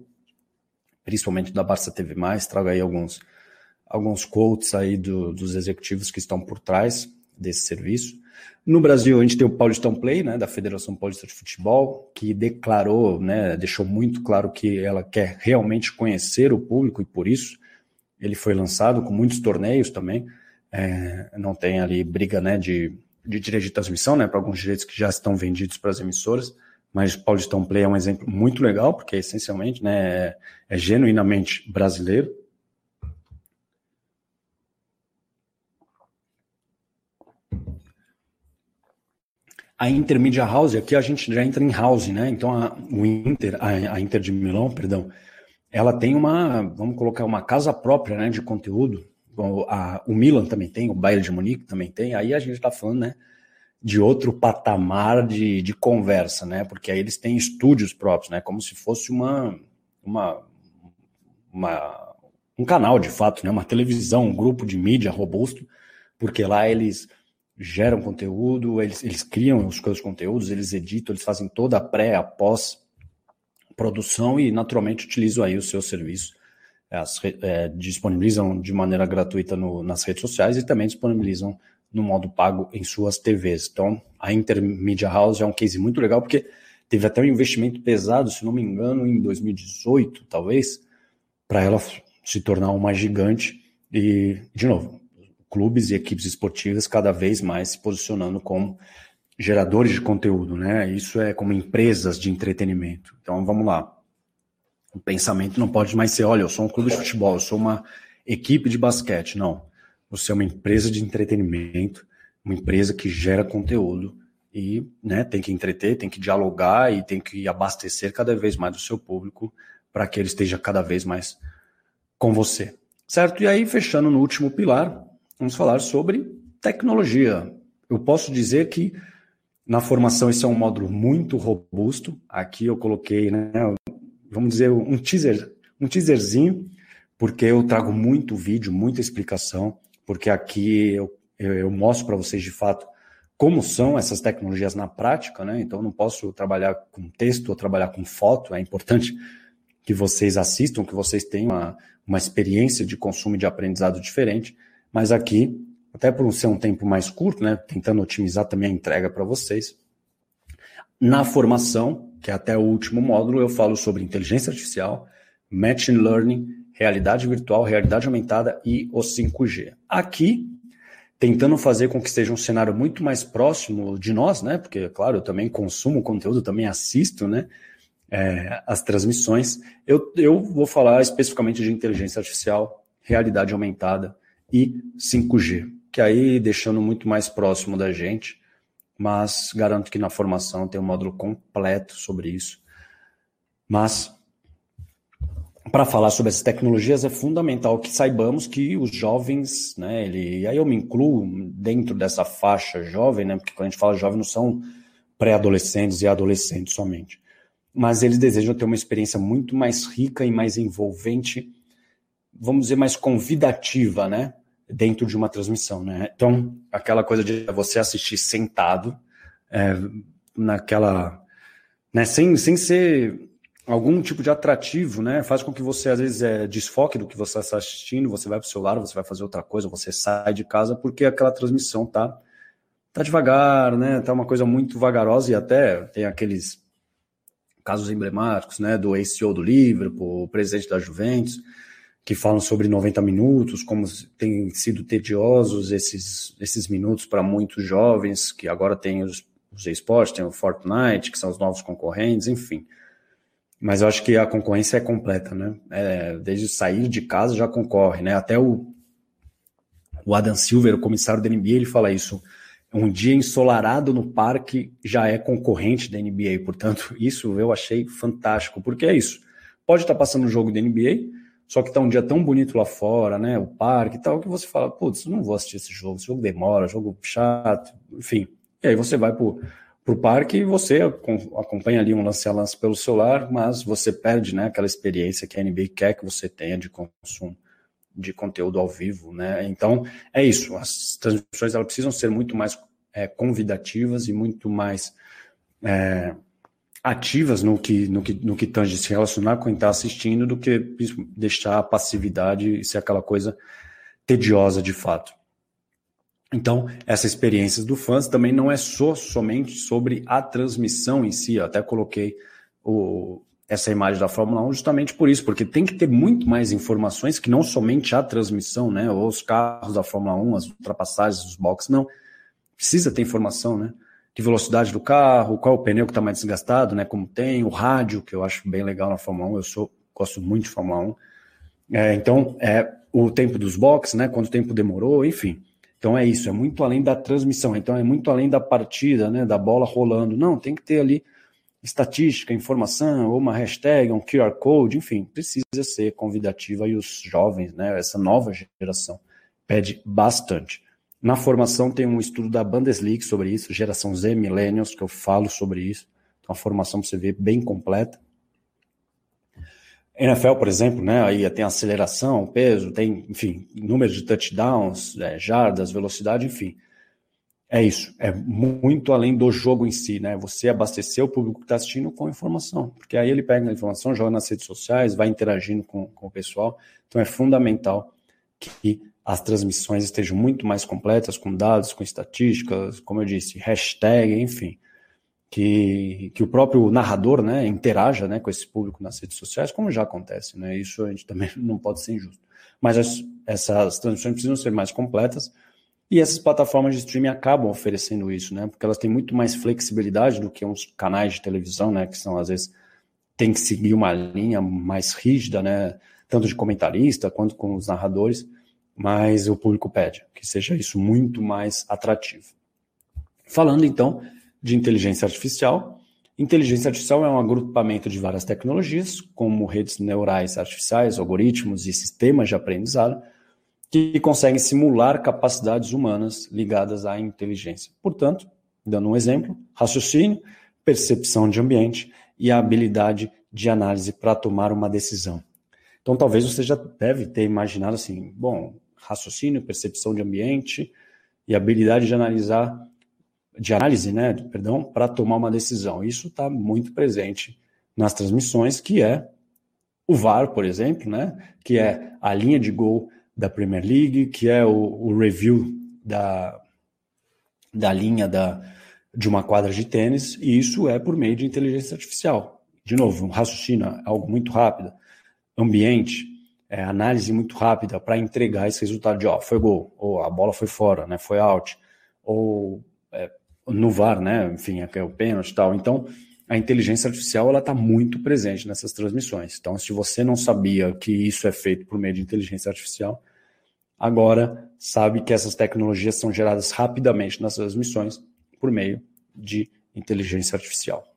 principalmente da Barça TV+, trago aí alguns, alguns quotes aí do, dos executivos que estão por trás desse serviço. No Brasil, a gente tem o Paulistão Play, né, da Federação Paulista de Futebol, que declarou, né, deixou muito claro que ela quer realmente conhecer o público e por isso ele foi lançado com muitos torneios também. É, não tem ali briga né, de, de direito de transmissão, né, para alguns direitos que já estão vendidos para as emissoras mas Paulistão Play é um exemplo muito legal, porque essencialmente né, é, é genuinamente brasileiro. A Intermedia House, aqui a gente já entra em house, né? Então a, o Inter, a, a Inter de Milão, perdão, ela tem uma, vamos colocar uma casa própria, né, de conteúdo. A, o Milan também tem, o Bayern de Munique também tem. Aí a gente está falando, né, de outro patamar de, de conversa, né? Porque aí eles têm estúdios próprios, né? Como se fosse uma, uma, uma, um canal de fato, né? Uma televisão, um grupo de mídia robusto, porque lá eles geram conteúdo, eles, eles criam os seus conteúdos, eles editam, eles fazem toda a pré, a pós produção e naturalmente utilizam aí o seu serviço. As, é, disponibilizam de maneira gratuita no, nas redes sociais e também disponibilizam no modo pago em suas TVs. Então, a Intermedia House é um case muito legal, porque teve até um investimento pesado, se não me engano, em 2018, talvez, para ela se tornar uma gigante. E, de novo, clubes e equipes esportivas cada vez mais se posicionando como geradores de conteúdo, né? Isso é como empresas de entretenimento. Então, vamos lá. O pensamento não pode mais ser, olha, eu sou um clube de futebol, eu sou uma equipe de basquete. Não você é uma empresa de entretenimento, uma empresa que gera conteúdo e né, tem que entreter, tem que dialogar e tem que abastecer cada vez mais o seu público para que ele esteja cada vez mais com você. Certo? E aí, fechando no último pilar, vamos falar sobre tecnologia. Eu posso dizer que na formação esse é um módulo muito robusto. Aqui eu coloquei, né, vamos dizer, um teaser, um teaserzinho, porque eu trago muito vídeo, muita explicação, porque aqui eu, eu, mostro para vocês de fato como são essas tecnologias na prática, né? Então não posso trabalhar com texto ou trabalhar com foto. É importante que vocês assistam, que vocês tenham uma, uma experiência de consumo e de aprendizado diferente. Mas aqui, até por ser um tempo mais curto, né? Tentando otimizar também a entrega para vocês. Na formação, que é até o último módulo, eu falo sobre inteligência artificial, machine learning, realidade virtual, realidade aumentada e o 5G. Aqui tentando fazer com que seja um cenário muito mais próximo de nós, né? Porque, claro, eu também consumo conteúdo, também assisto, né? É, as transmissões. Eu, eu vou falar especificamente de inteligência artificial, realidade aumentada e 5G, que aí deixando muito mais próximo da gente, mas garanto que na formação tem um módulo completo sobre isso. Mas para falar sobre essas tecnologias é fundamental que saibamos que os jovens, né, ele, e aí eu me incluo dentro dessa faixa jovem, né, porque quando a gente fala jovem não são pré-adolescentes e adolescentes somente, mas eles desejam ter uma experiência muito mais rica e mais envolvente, vamos dizer mais convidativa, né, dentro de uma transmissão, né. Então aquela coisa de você assistir sentado, é, naquela, né, sem, sem ser algum tipo de atrativo, né? Faz com que você, às vezes, é, desfoque do que você está assistindo, você vai para o celular, você vai fazer outra coisa, você sai de casa, porque aquela transmissão tá, tá devagar, né? Tá uma coisa muito vagarosa e até tem aqueles casos emblemáticos, né? Do ACO do Liverpool, o presidente da Juventus, que falam sobre 90 minutos, como tem sido tediosos esses, esses minutos para muitos jovens, que agora tem os, os esportes, tem o Fortnite, que são os novos concorrentes, enfim. Mas eu acho que a concorrência é completa, né? É, desde sair de casa já concorre, né? Até o, o Adam Silver, o comissário da NBA, ele fala isso. Um dia ensolarado no parque já é concorrente da NBA. Portanto, [laughs] isso eu achei fantástico, porque é isso. Pode estar passando o jogo da NBA, só que está um dia tão bonito lá fora, né? O parque e tal, que você fala, putz, não vou assistir esse jogo, esse jogo demora, jogo chato, enfim. E aí você vai pro para o parque e você acompanha ali um lance a lance pelo celular, mas você perde né, aquela experiência que a NBA quer que você tenha de consumo de conteúdo ao vivo, né? Então é isso. As transmissões elas precisam ser muito mais é, convidativas e muito mais é, ativas no que, no que no que tange se relacionar com quem está assistindo do que deixar a passividade e ser aquela coisa tediosa de fato. Então, essa experiência do fãs também não é só somente sobre a transmissão em si. Eu até coloquei o, essa imagem da Fórmula 1 justamente por isso, porque tem que ter muito mais informações que não somente a transmissão, né? Ou os carros da Fórmula 1, as ultrapassagens, os boxes, não. Precisa ter informação, né? De velocidade do carro, qual é o pneu que está mais desgastado, né? Como tem, o rádio, que eu acho bem legal na Fórmula 1, eu sou, gosto muito de Fórmula 1. É, então, é o tempo dos boxes, né? Quanto tempo demorou, enfim. Então é isso, é muito além da transmissão, então é muito além da partida, né, da bola rolando. Não, tem que ter ali estatística, informação, ou uma hashtag, um QR Code, enfim, precisa ser convidativa e os jovens, né, essa nova geração, pede bastante. Na formação tem um estudo da Bundesliga sobre isso, geração Z, Millennials, que eu falo sobre isso. Então a formação você ver bem completa. NFL, por exemplo, né, aí tem aceleração, peso, tem, enfim, número de touchdowns, é, jardas, velocidade, enfim. É isso, é muito além do jogo em si, né? Você abastecer o público que está assistindo com informação, porque aí ele pega a informação, joga nas redes sociais, vai interagindo com, com o pessoal. Então é fundamental que as transmissões estejam muito mais completas, com dados, com estatísticas, como eu disse, hashtag, enfim que, que o próprio narrador né, interaja né, com esse público nas redes sociais, como já acontece. Né? Isso a gente [laughs] também não pode ser injusto. Mas as, essas transmissões precisam ser mais completas e essas plataformas de streaming acabam oferecendo isso, né? porque elas têm muito mais flexibilidade do que uns canais de televisão, né, que são às vezes tem que seguir uma linha mais rígida, né, tanto de comentarista quanto com os narradores, mas o público pede que seja isso muito mais atrativo. Falando então de inteligência artificial. Inteligência artificial é um agrupamento de várias tecnologias, como redes neurais artificiais, algoritmos e sistemas de aprendizado, que conseguem simular capacidades humanas ligadas à inteligência. Portanto, dando um exemplo, raciocínio, percepção de ambiente e a habilidade de análise para tomar uma decisão. Então, talvez você já deve ter imaginado assim, bom, raciocínio, percepção de ambiente e habilidade de analisar, de análise, né, perdão, para tomar uma decisão. Isso está muito presente nas transmissões, que é o VAR, por exemplo, né, que é a linha de gol da Premier League, que é o, o review da, da linha da, de uma quadra de tênis, e isso é por meio de inteligência artificial. De novo, um raciocínio é algo muito rápido ambiente, é, análise muito rápida para entregar esse resultado de ó, foi gol, ou a bola foi fora, né, foi out, ou no VAR, né, enfim, é o pênalti e tal. Então, a inteligência artificial ela está muito presente nessas transmissões. Então, se você não sabia que isso é feito por meio de inteligência artificial, agora sabe que essas tecnologias são geradas rapidamente nas transmissões por meio de inteligência artificial.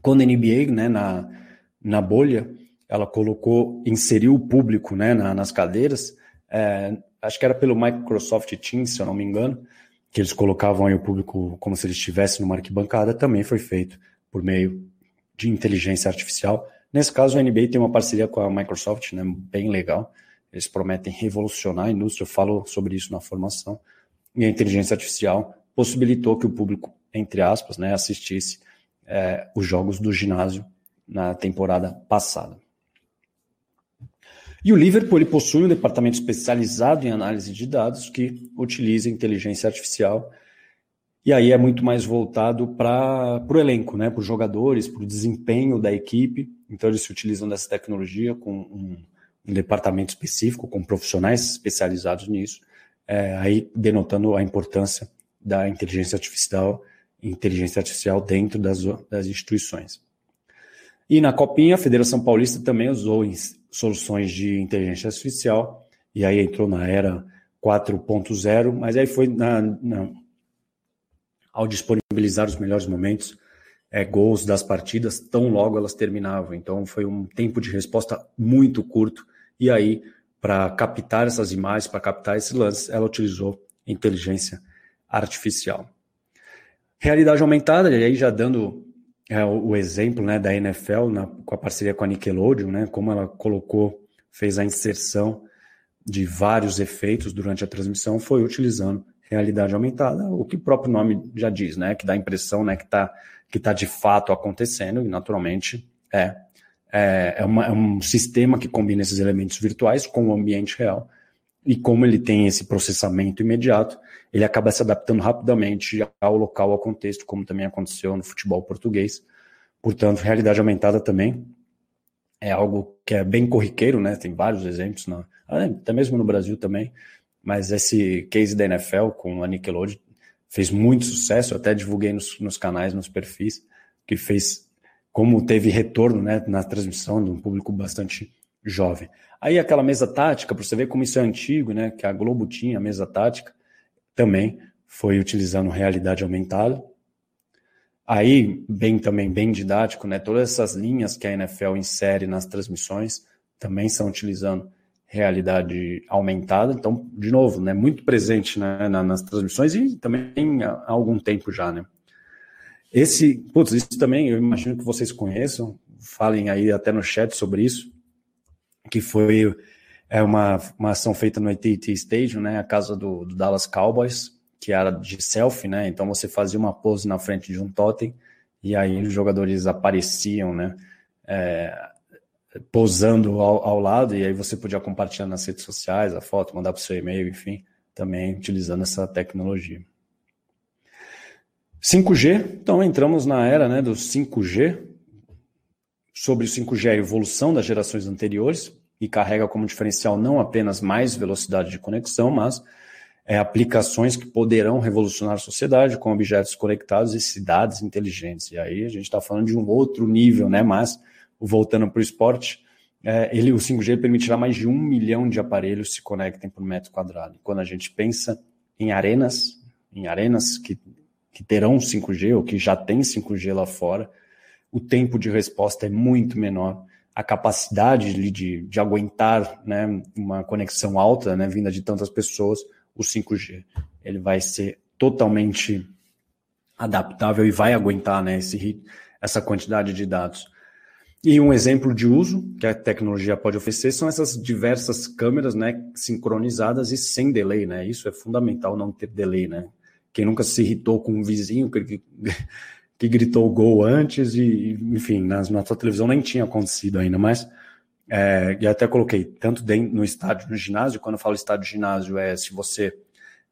Quando a NBA, né, na, na bolha, ela colocou, inseriu o público né, na, nas cadeiras, é, acho que era pelo Microsoft Teams, se eu não me engano, que eles colocavam aí o público como se ele estivesse numa arquibancada, também foi feito por meio de inteligência artificial. Nesse caso, a NBA tem uma parceria com a Microsoft, né, bem legal. Eles prometem revolucionar a indústria, eu falo sobre isso na formação. E a inteligência artificial possibilitou que o público, entre aspas, né, assistisse é, os jogos do ginásio na temporada passada. E o Liverpool possui um departamento especializado em análise de dados que utiliza inteligência artificial. E aí é muito mais voltado para o elenco, né? para os jogadores, para o desempenho da equipe. Então eles se utilizam dessa tecnologia com um, um departamento específico, com profissionais especializados nisso, é, aí denotando a importância da inteligência artificial, inteligência artificial dentro das, das instituições. E na Copinha, a Federação Paulista também usou soluções de inteligência artificial, e aí entrou na era 4.0, mas aí foi na, na, ao disponibilizar os melhores momentos, é, gols das partidas, tão logo elas terminavam. Então foi um tempo de resposta muito curto, e aí, para captar essas imagens, para captar esses lances, ela utilizou inteligência artificial. Realidade aumentada, e aí já dando é, o, o, exemplo né, da NFL na, com a parceria com a Nickelodeon, né, como ela colocou, fez a inserção de vários efeitos durante a transmissão, foi utilizando realidade aumentada, o que o próprio nome já diz, né, que dá a impressão né, que está que tá de fato acontecendo, e naturalmente é. É, é, uma, é um sistema que combina esses elementos virtuais com o ambiente real, e como ele tem esse processamento imediato, ele acaba se adaptando rapidamente ao local, ao contexto, como também aconteceu no futebol português. Portanto, realidade aumentada também é algo que é bem corriqueiro, né? Tem vários exemplos, na, até mesmo no Brasil também. Mas esse case da NFL com a Nickelodeon fez muito sucesso. Até divulguei nos, nos canais, nos perfis, que fez como teve retorno né, na transmissão de um público bastante jovem. Aí aquela mesa tática, para você ver como isso é antigo, né? Que a Globo tinha a mesa tática também foi utilizando realidade aumentada. Aí, bem também bem didático, né? Todas essas linhas que a NFL insere nas transmissões também são utilizando realidade aumentada. Então, de novo, né, muito presente né, nas transmissões e também há algum tempo já, né? Esse, putz, isso também eu imagino que vocês conheçam, falem aí até no chat sobre isso, que foi é uma, uma ação feita no AT&T Stadium, né, a casa do, do, Dallas Cowboys, que era de selfie, né, então você fazia uma pose na frente de um totem e aí os jogadores apareciam, né, é, posando ao, ao, lado e aí você podia compartilhar nas redes sociais a foto, mandar para o seu e-mail, enfim, também utilizando essa tecnologia. 5G, então entramos na era né, do 5G. Sobre o 5G, a evolução das gerações anteriores, e carrega como diferencial não apenas mais velocidade de conexão, mas é, aplicações que poderão revolucionar a sociedade com objetos conectados e cidades inteligentes. E aí a gente está falando de um outro nível, né? Mas, voltando para o esporte, é, ele, o 5G permitirá mais de um milhão de aparelhos se conectem por metro quadrado. E quando a gente pensa em arenas, em arenas que que terão 5G ou que já tem 5G lá fora, o tempo de resposta é muito menor, a capacidade de, de, de aguentar né, uma conexão alta, né, vinda de tantas pessoas, o 5G. Ele vai ser totalmente adaptável e vai aguentar né, esse, essa quantidade de dados. E um exemplo de uso que a tecnologia pode oferecer são essas diversas câmeras né, sincronizadas e sem delay. Né? Isso é fundamental não ter delay. Né? Quem nunca se irritou com um vizinho que, que gritou gol antes e, enfim, na, na sua televisão nem tinha acontecido ainda, mas é, e até coloquei tanto dentro, no estádio, no ginásio, quando eu falo estádio ginásio, é se você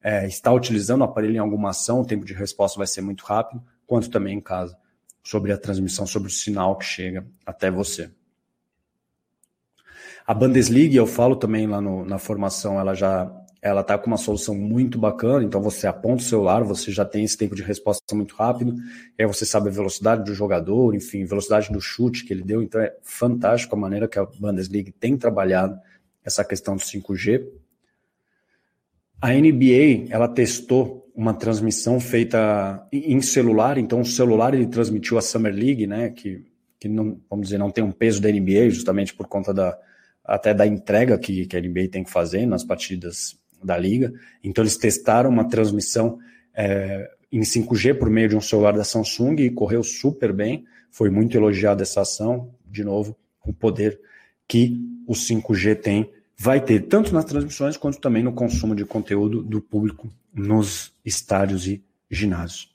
é, está utilizando o aparelho em alguma ação, o tempo de resposta vai ser muito rápido, quanto também em casa sobre a transmissão, sobre o sinal que chega até você. A Bundesliga, eu falo também lá no, na formação, ela já ela está com uma solução muito bacana, então você aponta o celular, você já tem esse tempo de resposta muito rápido, aí você sabe a velocidade do jogador, enfim, velocidade do chute que ele deu, então é fantástico a maneira que a Bundesliga tem trabalhado essa questão do 5G. A NBA, ela testou uma transmissão feita em celular, então o celular ele transmitiu a Summer League, né, que, que não, vamos dizer, não tem um peso da NBA, justamente por conta da, até da entrega que, que a NBA tem que fazer nas partidas da liga. Então eles testaram uma transmissão é, em 5G por meio de um celular da Samsung e correu super bem. Foi muito elogiada essa ação, de novo, o poder que o 5G tem vai ter tanto nas transmissões quanto também no consumo de conteúdo do público nos estádios e ginásios.